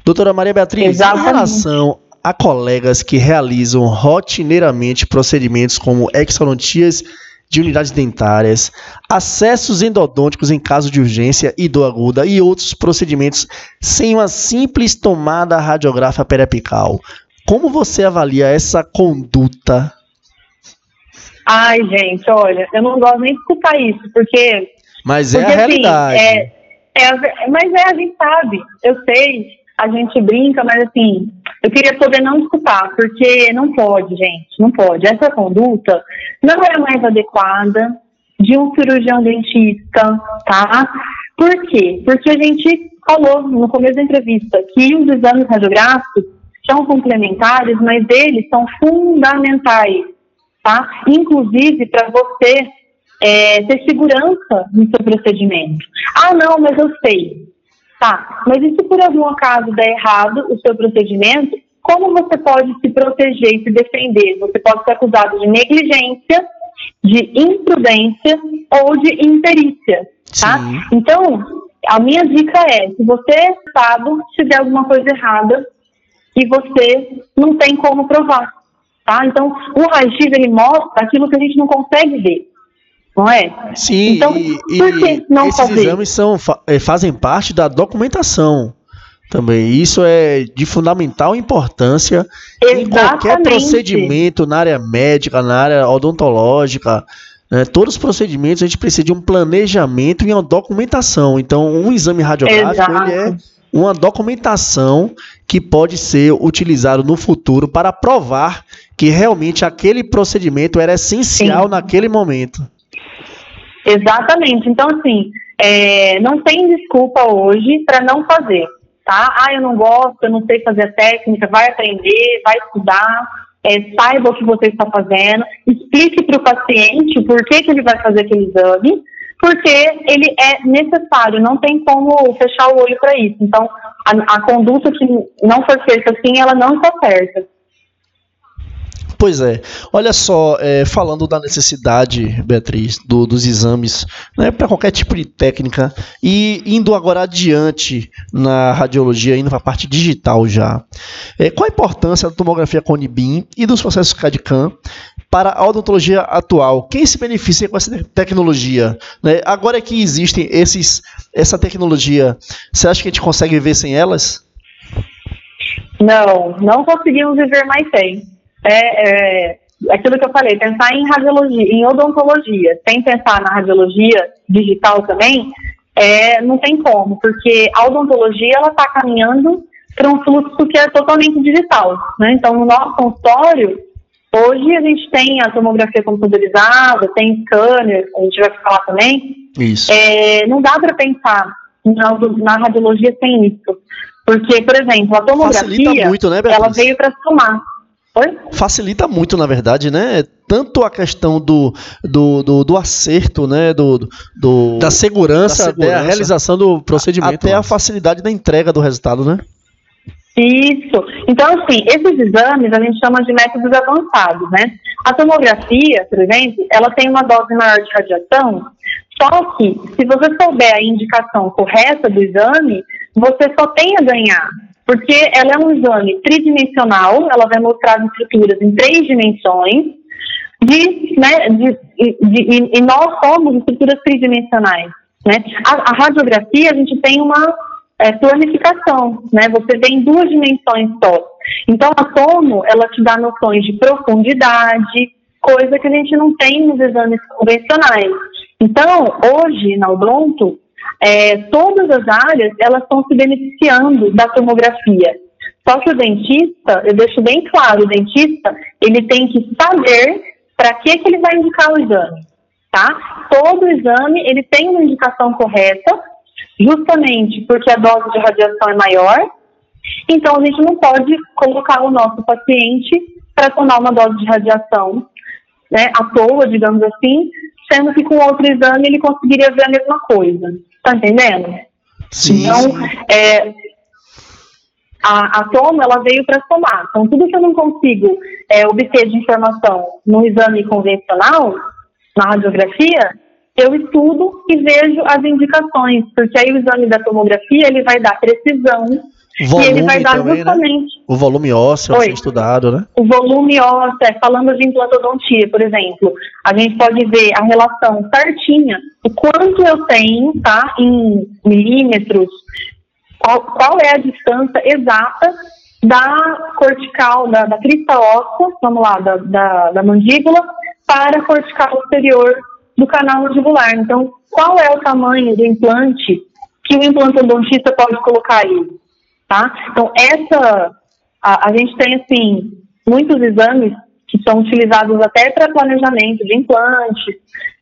Doutora Maria Beatriz, Exatamente. em relação a colegas que realizam rotineiramente procedimentos como exodontias de unidades dentárias, acessos endodônticos em caso de urgência e dor aguda e outros procedimentos sem uma simples tomada radiográfica periapical. Como você avalia essa conduta? Ai, gente, olha, eu não gosto nem de escutar isso, porque. Mas é porque, a assim, realidade. Assim, é, é, mas é, a gente sabe, eu sei, a gente brinca, mas assim, eu queria poder não escutar, porque não pode, gente, não pode. Essa conduta não é mais adequada de um cirurgião dentista, tá? Por quê? Porque a gente falou no começo da entrevista que os exames radiográficos são complementares, mas eles são fundamentais, tá? Inclusive para você é, ter segurança no seu procedimento. Ah, não, mas eu sei. Tá, mas e se por algum acaso der errado o seu procedimento, como você pode se proteger e se defender? Você pode ser acusado de negligência, de imprudência ou de imperícia, tá? Sim. Então, a minha dica é, se você, Estado, tiver alguma coisa errada e você não tem como provar, tá? Então, o raio-x, ele mostra aquilo que a gente não consegue ver não é? Sim, então, e, não esses fazer? exames são, é, fazem parte da documentação também. Isso é de fundamental importância Exatamente. em qualquer procedimento na área médica, na área odontológica. Né? Todos os procedimentos a gente precisa de um planejamento e uma documentação. Então, um exame radiográfico ele é uma documentação que pode ser utilizado no futuro para provar que realmente aquele procedimento era essencial Sim. naquele momento. Exatamente. Então, assim, é, não tem desculpa hoje para não fazer, tá? Ah, eu não gosto, eu não sei fazer a técnica, vai aprender, vai estudar, é, saiba o que você está fazendo, explique para o paciente por que, que ele vai fazer aquele exame, porque ele é necessário, não tem como fechar o olho para isso. Então, a, a conduta que não for feita assim, ela não está certa. Pois é. Olha só, é, falando da necessidade, Beatriz, do, dos exames né, para qualquer tipo de técnica e indo agora adiante na radiologia, indo para a parte digital já. É, qual a importância da tomografia Conibin e dos processos CAD-CAM para a odontologia atual? Quem se beneficia com essa tecnologia? Né? Agora que existem esses, essa tecnologia, você acha que a gente consegue viver sem elas? Não, não conseguimos viver mais sem. É, é, aquilo que eu falei, pensar em radiologia, em odontologia, sem pensar na radiologia digital também, é, não tem como, porque a odontologia ela está caminhando para um fluxo que é totalmente digital. Né? Então, no nosso consultório, hoje a gente tem a tomografia computadorizada, tem scanner, a gente vai falar também. Isso. É, não dá para pensar na, na, radiologia sem isso. Porque, por exemplo, a tomografia, muito, né, ela veio para somar. Oi? Facilita muito, na verdade, né? Tanto a questão do, do, do, do acerto, né? Do, do, da, segurança, da segurança, até a realização do procedimento. Até a facilidade da entrega do resultado, né? Isso. Então, assim, esses exames a gente chama de métodos avançados, né? A tomografia, por exemplo, ela tem uma dose maior de radiação, só que se você souber a indicação correta do exame, você só tem a ganhar porque ela é um exame tridimensional, ela vai mostrar as estruturas em três dimensões, de, né, de, de, e nós somos estruturas tridimensionais. Né? A, a radiografia, a gente tem uma é, planificação, né? Você tem duas dimensões só. Então, a tomo, ela te dá noções de profundidade, coisa que a gente não tem nos exames convencionais. Então, hoje, na Odonto, é, todas as áreas elas estão se beneficiando da tomografia. Só que o dentista, eu deixo bem claro, o dentista ele tem que saber para que, que ele vai indicar o exame, tá? Todo exame ele tem uma indicação correta, justamente porque a dose de radiação é maior. Então a gente não pode colocar o nosso paciente para tomar uma dose de radiação, né, à toa, digamos assim, sendo que com outro exame ele conseguiria ver a mesma coisa. Tá entendendo? Sim. Então, é, a, a toma ela veio para somar. Então, tudo que eu não consigo é, obter de informação no exame convencional, na radiografia, eu estudo e vejo as indicações, porque aí o exame da tomografia ele vai dar precisão Volume e ele vai dar também, né? justamente. Né? O volume ósseo Oi. estudado, né? O volume ósseo, é, falando de implantodontia, por exemplo, a gente pode ver a relação certinha, o quanto eu tenho, tá, em milímetros, qual, qual é a distância exata da cortical, da, da crista óssea, vamos lá, da, da, da mandíbula, para a cortical superior do canal mandibular. Então, qual é o tamanho do implante que o implantodontista pode colocar aí? Tá? Então, essa, a, a gente tem, assim, muitos exames que são utilizados até para planejamento de implantes,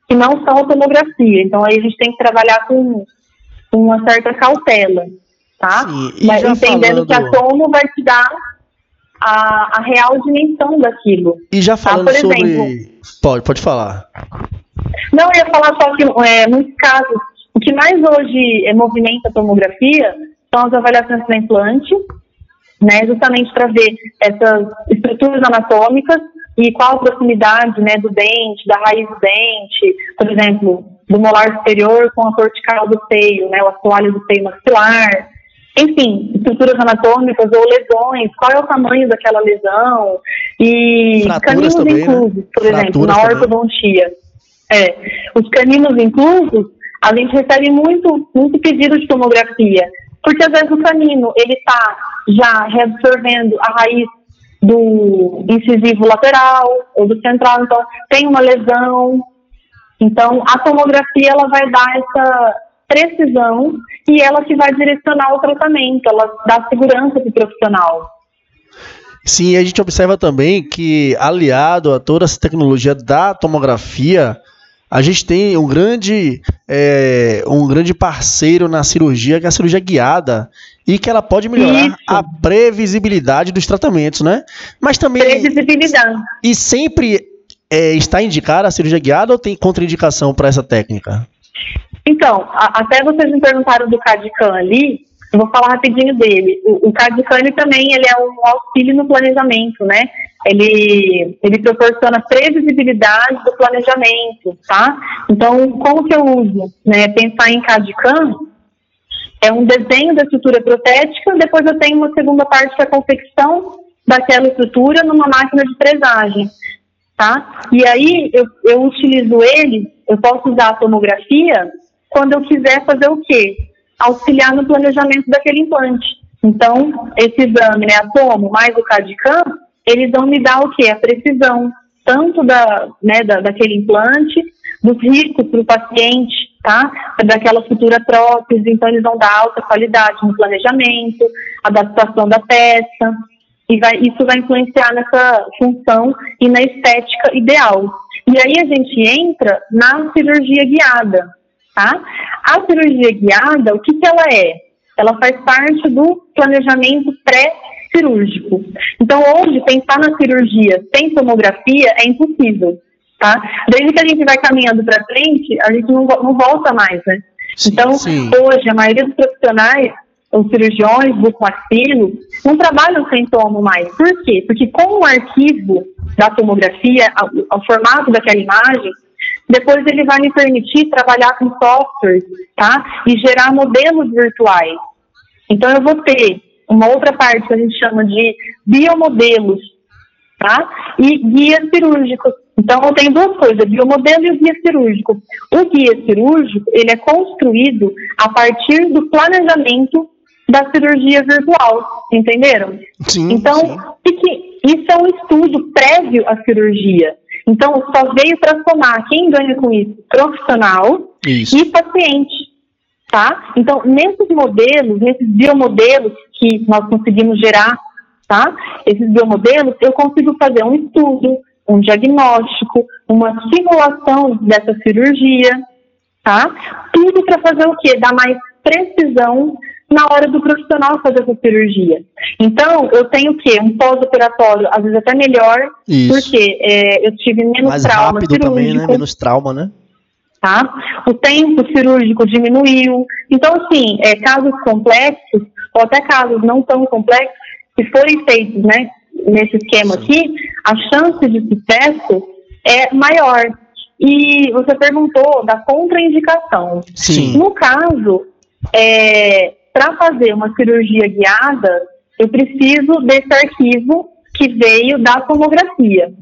que não são tomografia. Então, aí a gente tem que trabalhar com, com uma certa cautela, tá? Sim, Mas entendendo falando... que a tomo vai te dar a, a real dimensão daquilo. E já falando tá? Por sobre... Exemplo, pode, pode falar. Não, eu ia falar só que, é, muitos casos, o que mais hoje é, movimenta a tomografia são as avaliações do implante, né, justamente para ver essas estruturas anatômicas e qual a proximidade né, do dente, da raiz do dente, por exemplo, do molar superior com a cortical do seio, né, o assoalho do seio maxilar, enfim, estruturas anatômicas ou lesões, qual é o tamanho daquela lesão e Fraturas caninos também, né? inclusos, né? por Fraturas exemplo, na ortodontia. É, os caninos inclusos, a gente recebe muito, muito pedido de tomografia, porque às vezes o canino ele está já reabsorvendo a raiz do incisivo lateral ou do central, então tem uma lesão. Então a tomografia ela vai dar essa precisão e ela que vai direcionar o tratamento, ela dá segurança para o profissional. Sim, a gente observa também que aliado a toda essa tecnologia da tomografia, a gente tem um grande, é, um grande parceiro na cirurgia, que é a cirurgia guiada, e que ela pode melhorar Isso. a previsibilidade dos tratamentos, né? Mas também. Previsibilidade. E sempre é, está indicada a cirurgia guiada ou tem contraindicação para essa técnica? Então, a, até vocês me perguntaram do CADCAM ali, eu vou falar rapidinho dele. O, o CADCAM também ele é um auxílio no planejamento, né? Ele, ele proporciona previsibilidade do planejamento, tá? Então, como que eu uso? Né? Pensar em CAD-CAM é um desenho da estrutura protética, depois eu tenho uma segunda parte que é a confecção daquela estrutura numa máquina de presagem, tá? E aí eu, eu utilizo ele, eu posso usar a tomografia quando eu quiser fazer o quê? Auxiliar no planejamento daquele implante. Então, esse exame, né, a tomo mais o CAD-CAM, eles vão me dar o quê? A precisão. tanto da, né, da, daquele implante, dos riscos para o paciente, tá? Daquela futura prótese, então eles vão dar alta qualidade no planejamento, adaptação da peça, e vai, isso vai influenciar nessa função e na estética ideal. E aí a gente entra na cirurgia guiada, tá? A cirurgia guiada, o que, que ela é? Ela faz parte do planejamento pré-cirúrgico. Então, hoje, pensar na cirurgia sem tomografia é impossível, tá? Desde que a gente vai caminhando para frente, a gente não, não volta mais, né? Sim, então, sim. hoje, a maioria dos profissionais os cirurgiões bucomaxilo não trabalham sem tomo mais. Por quê? Porque com o arquivo da tomografia, o formato daquela imagem, depois ele vai me permitir trabalhar com software, tá? E gerar modelos virtuais. Então eu vou ter uma outra parte que a gente chama de biomodelos, tá? E guias cirúrgicos. Então eu tenho duas coisas, biomodelo e o guia cirúrgico. O guia cirúrgico, ele é construído a partir do planejamento da cirurgia virtual, entenderam? Sim. Então, sim. Que isso é um estudo prévio à cirurgia. Então, só veio para somar quem ganha com isso, profissional isso. e paciente. Tá? Então, nesses modelos, nesses biomodelos que nós conseguimos gerar, tá? Esses biomodelos, eu consigo fazer um estudo, um diagnóstico, uma simulação dessa cirurgia, tá? Tudo para fazer o quê? Dar mais precisão na hora do profissional fazer essa cirurgia. Então, eu tenho o quê? Um pós-operatório, às vezes até melhor, Isso. porque é, eu tive menos Mais trauma rápido cirúrgico. também, né? Menos trauma, né? Tá? O tempo cirúrgico diminuiu. Então, assim, é, casos complexos, ou até casos não tão complexos, se forem feitos né, nesse esquema aqui, a chance de sucesso é maior. E você perguntou da contraindicação. Sim. No caso, é, para fazer uma cirurgia guiada, eu preciso desse arquivo que veio da tomografia.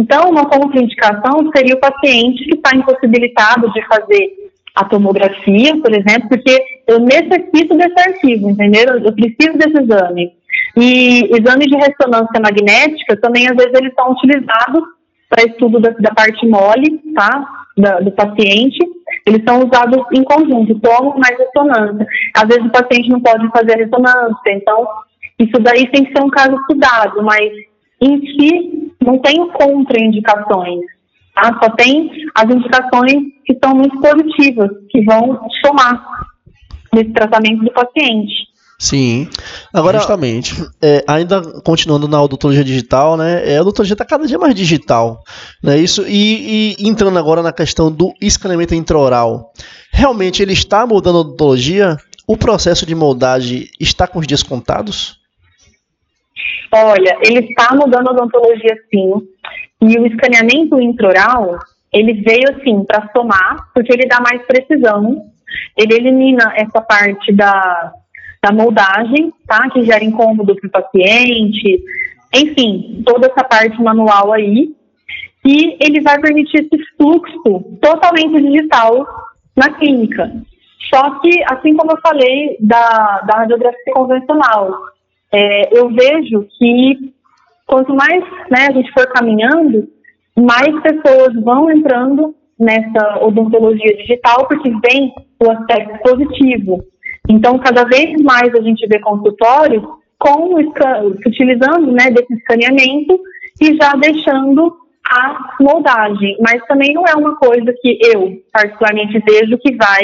Então, uma contraindicação seria o paciente que está impossibilitado de fazer a tomografia, por exemplo, porque eu necessito desse arquivo, entendeu? Eu preciso desse exame. E exames de ressonância magnética também, às vezes, eles são utilizados para estudo da, da, parte mole, tá? Da, do paciente, eles são usados em conjunto, tomo mais ressonância. Às vezes o paciente não pode fazer a ressonância, então isso daí tem que ser um caso estudado, mas em si não tem contraindicações, tá? Só tem as indicações que são muito positivas, que vão somar nesse tratamento do paciente. Sim. Agora, justamente, é, ainda continuando na odontologia digital, né? É, a odontologia está cada dia mais digital, né? Isso e, e, entrando agora na questão do escaneamento intraoral, realmente ele está mudando a odontologia? O processo de moldagem está com os dias contados? Olha, ele está mudando a odontologia sim. E o escaneamento intraoral, ele veio assim para somar, porque ele dá mais precisão. Ele elimina essa parte da da moldagem, tá? Que gera incômodo para o paciente, enfim, toda essa parte manual aí. E ele vai permitir esse fluxo totalmente digital na clínica. Só que, assim como eu falei da, da radiografia convencional, é, eu vejo que quanto mais né, a gente for caminhando, mais pessoas vão entrando nessa odontologia digital, porque vem o aspecto positivo. Então, cada vez mais a gente vê consultórios com utilizando né, desse escaneamento e já deixando a moldagem. Mas também não é uma coisa que eu, particularmente, vejo que vai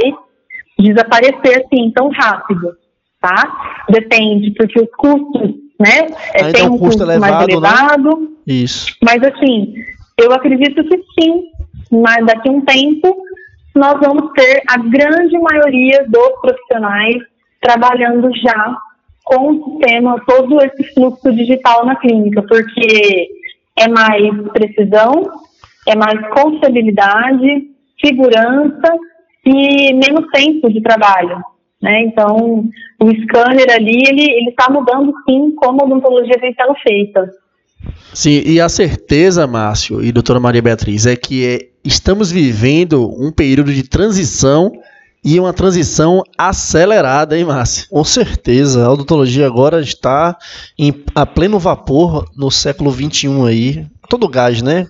desaparecer assim tão rápido, tá? Depende, porque os custos, né, é, tem um custo elevado, mais elevado. Né? Isso. Mas assim, eu acredito que sim, mas daqui a um tempo nós vamos ter a grande maioria dos profissionais trabalhando já com o sistema, todo esse fluxo digital na clínica, porque é mais precisão, é mais confiabilidade, segurança e menos tempo de trabalho. Né? Então, o scanner ali, ele está mudando sim como a odontologia vem sendo feita. Sim, e a certeza, Márcio e doutora Maria Beatriz, é que é estamos vivendo um período de transição e uma transição acelerada, hein, Márcio? Com certeza. A odontologia agora está em, a pleno vapor no século XXI aí. todo gás, né?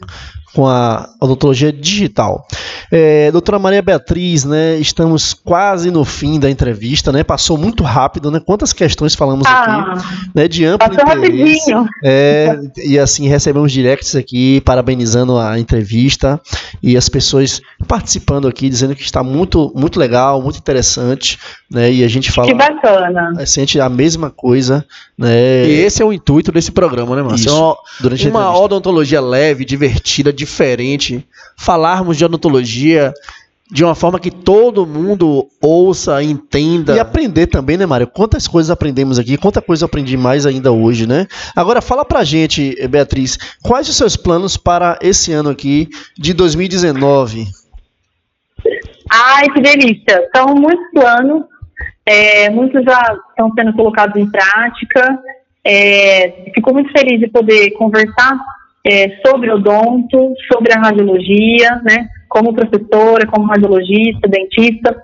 Com a odontologia digital. É, doutora Maria Beatriz, né, estamos quase no fim da entrevista, né? Passou muito rápido, né? Quantas questões falamos ah, aqui, né? De amplo interesse. Rapidinho. É, e assim recebemos directs aqui parabenizando a entrevista e as pessoas participando aqui dizendo que está muito muito legal, muito interessante, né? E a gente fala Que bacana. A sente a mesma coisa, né? E esse é o intuito desse programa, né, Márcio? Isso, uma, durante uma odontologia leve, divertida, diferente, falarmos de odontologia de uma forma que todo mundo ouça, entenda. E aprender também, né, Mário? Quantas coisas aprendemos aqui, quanta coisa eu aprendi mais ainda hoje, né? Agora, fala pra gente, Beatriz, quais os seus planos para esse ano aqui de 2019? Ai, que delícia! São muitos planos, é, muitos já estão sendo colocados em prática. É, fico muito feliz de poder conversar é, sobre odonto, sobre a radiologia, né? Como professora, como radiologista, dentista.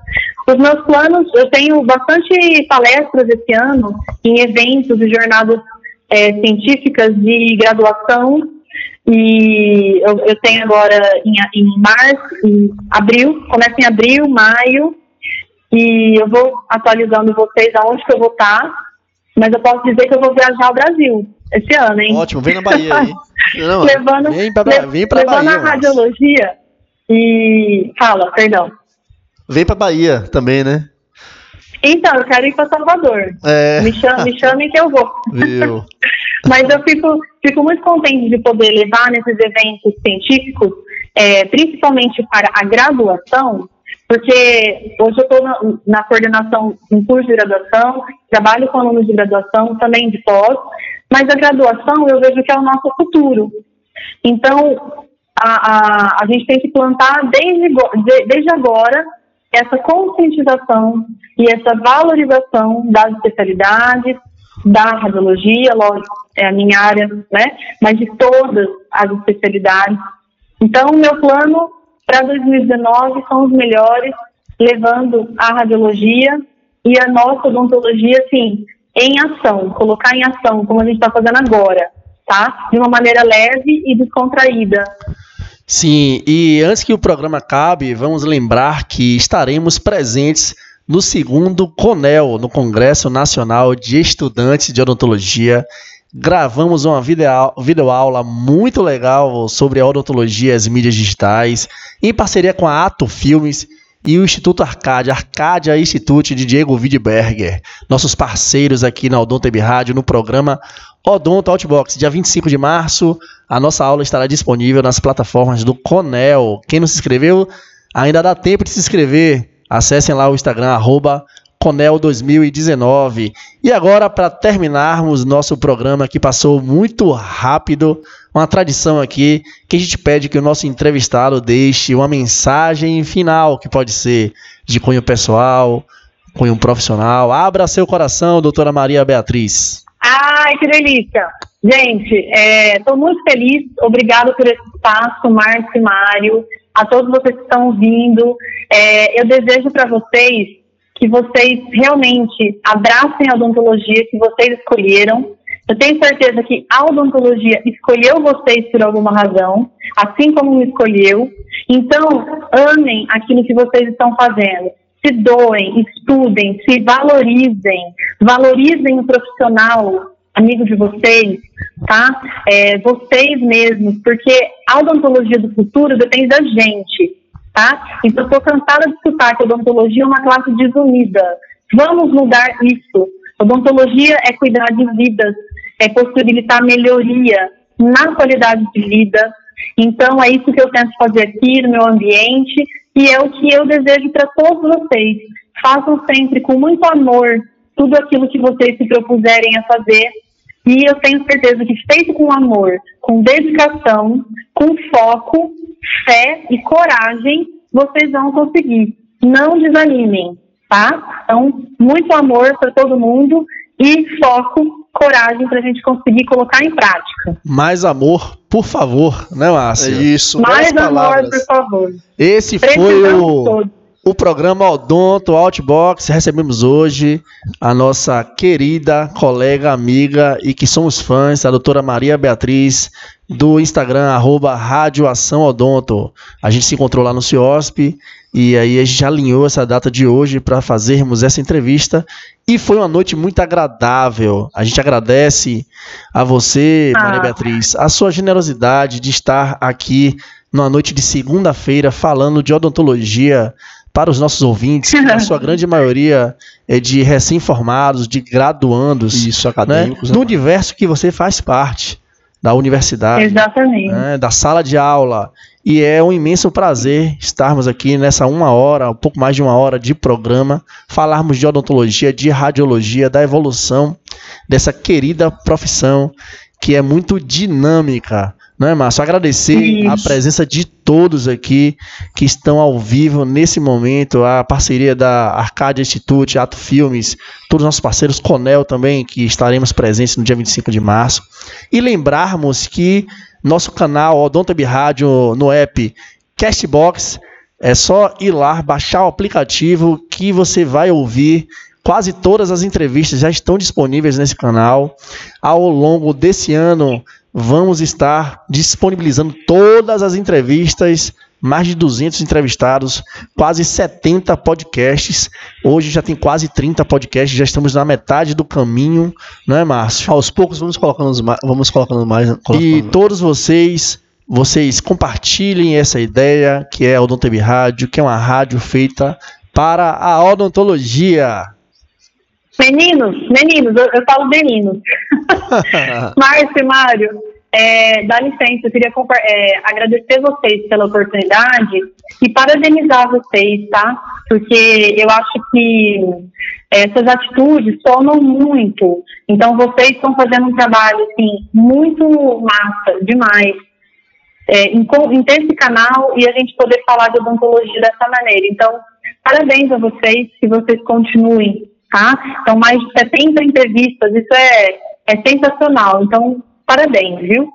Os meus planos, eu tenho bastante palestras esse ano em eventos e jornadas é, científicas de graduação e eu, eu tenho agora em, em março, em abril, começa em abril, maio, e eu vou atualizando vocês aonde que eu vou estar, mas eu posso dizer que eu vou viajar ao Brasil esse ano, hein? Ótimo, vem na Bahia aí. *laughs* Não, levando, vem pra, vem pra levando Bahia, a radiologia e. Fala, perdão. Vem pra Bahia também, né? Então, eu quero ir para Salvador. É. Me, chame, me chamem que eu vou. Viu? *laughs* Mas eu fico, fico muito contente de poder levar nesses eventos científicos, é, principalmente para a graduação, porque hoje eu estou na, na, coordenação de um curso de graduação, trabalho com alunos de graduação, também de pós, mas a graduação eu vejo que é o nosso futuro. Então, a, a, a gente tem que plantar desde, desde agora essa conscientização e essa valorização das especialidades, da radiologia, lógico, é a minha área, né? Mas de todas as especialidades. Então, o meu plano para 2019 são os melhores, levando a radiologia e a nossa odontologia, assim, em ação, colocar em ação, como a gente está fazendo agora, tá? De uma maneira leve e descontraída. Sim, e antes que o programa acabe, vamos lembrar que estaremos presentes no segundo CONEL, no Congresso Nacional de Estudantes de Odontologia. Gravamos uma videoaula muito legal sobre odontologia e as mídias digitais, em parceria com a Ato Filmes e o Instituto Arcádia, Arcádia Institute de Diego Widberger, nossos parceiros aqui na Odonto Rádio, no programa Odonto Outbox. Dia 25 de março, a nossa aula estará disponível nas plataformas do Conel. Quem não se inscreveu, ainda dá tempo de se inscrever. Acessem lá o Instagram, arroba Conel 2019. E agora, para terminarmos nosso programa que passou muito rápido, uma tradição aqui que a gente pede que o nosso entrevistado deixe uma mensagem final, que pode ser de cunho pessoal, cunho profissional. Abra seu coração, doutora Maria Beatriz. Ai, que delícia! Gente, estou é, muito feliz. Obrigada por esse espaço, Márcio e Mário, a todos vocês que estão ouvindo. É, eu desejo para vocês que vocês realmente abracem a odontologia que vocês escolheram. Eu tenho certeza que a odontologia escolheu vocês por alguma razão, assim como me escolheu. Então, amem aquilo que vocês estão fazendo. Se doem, estudem, se valorizem, valorizem o profissional amigo de vocês, tá? É, vocês mesmos, porque a odontologia do futuro depende da gente tá? Então, estou cansada de escutar que odontologia é uma classe desunida. Vamos mudar isso. Odontologia é cuidar de vidas, é possibilitar melhoria na qualidade de vida. Então, é isso que eu tento fazer aqui no meu ambiente e é o que eu desejo para todos vocês. Façam sempre com muito amor tudo aquilo que vocês se propuserem a fazer. E eu tenho certeza que feito com amor, com dedicação, com foco, fé e coragem, vocês vão conseguir. Não desanimem, tá? Então, muito amor para todo mundo e foco, coragem para a gente conseguir colocar em prática. Mais amor, por favor, né, Márcia? É isso. Mais amor, por favor. Esse foi o, o programa Odonto Outbox. Recebemos hoje a nossa querida colega, amiga e que somos fãs, a doutora Maria Beatriz do Instagram, arroba Rádio Ação Odonto. A gente se encontrou lá no CIOSP e aí a gente alinhou essa data de hoje para fazermos essa entrevista e foi uma noite muito agradável. A gente agradece a você, ah. Maria Beatriz, a sua generosidade de estar aqui numa noite de segunda-feira falando de odontologia para os nossos ouvintes, que a sua *laughs* grande maioria é de recém-formados, de graduandos, Isso, acadêmicos, né? no universo que você faz parte da universidade, Exatamente. Né? da sala de aula. E é um imenso prazer estarmos aqui nessa uma hora, um pouco mais de uma hora de programa, falarmos de odontologia, de radiologia, da evolução dessa querida profissão que é muito dinâmica, não é, Márcio? Agradecer Isso. a presença de todos aqui que estão ao vivo nesse momento, a parceria da Arcadia Institute, Ato Filmes, todos os nossos parceiros, Conel também, que estaremos presentes no dia 25 de março. E lembrarmos que nosso canal Odontab Rádio no app Castbox, é só ir lá, baixar o aplicativo que você vai ouvir Quase todas as entrevistas já estão disponíveis nesse canal. Ao longo desse ano, vamos estar disponibilizando todas as entrevistas, mais de 200 entrevistados, quase 70 podcasts. Hoje já tem quase 30 podcasts, já estamos na metade do caminho, não é, Márcio? Aos poucos vamos colocando, vamos colocando mais. Colocando. E todos vocês, vocês compartilhem essa ideia, que é a Odonteb Rádio, que é uma rádio feita para a odontologia. Meninos, meninos, eu, eu falo meninos. *laughs* Márcio e Mário, é, dá licença, eu queria é, agradecer vocês pela oportunidade e parabenizar vocês, tá? Porque eu acho que essas atitudes somam muito. Então, vocês estão fazendo um trabalho, assim, muito massa, demais. É, em, em ter esse canal e a gente poder falar de odontologia dessa maneira. Então, parabéns a vocês, que vocês continuem tá? São mais de 70 entrevistas, isso é, é sensacional. Então, parabéns, viu?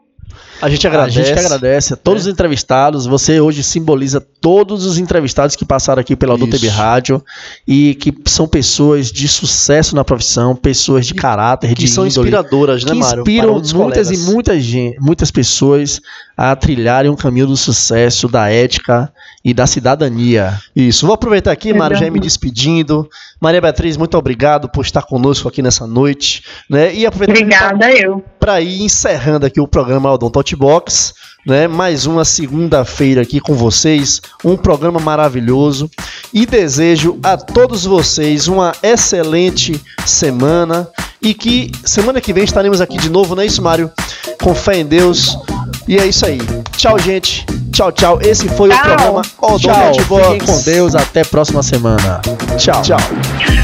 A gente agradece. A gente agradece a todos é. os entrevistados. Você hoje simboliza todos os entrevistados que passaram aqui pela UTB Rádio e que são pessoas de sucesso na profissão, pessoas de caráter, que de são índole, inspiradoras, né, Mário? Inspiram muitas colegas. e muitas, muitas pessoas a trilharem um caminho do sucesso, da ética e da cidadania. Isso. Vou aproveitar aqui, Mário, já me despedindo. Maria Beatriz, muito obrigado por estar conosco aqui nessa noite. Né? E aproveitar Obrigada, eu. Para ir encerrando aqui o programa Odonto Box, né? Mais uma segunda-feira aqui com vocês, um programa maravilhoso e desejo a todos vocês uma excelente semana e que semana que vem estaremos aqui de novo, não é isso, Mário? Com fé em Deus. E é isso aí. Tchau, gente. Tchau, tchau. Esse foi tchau. o programa Odonto Box. Fiquem com Deus. Até próxima semana. Tchau. Tchau.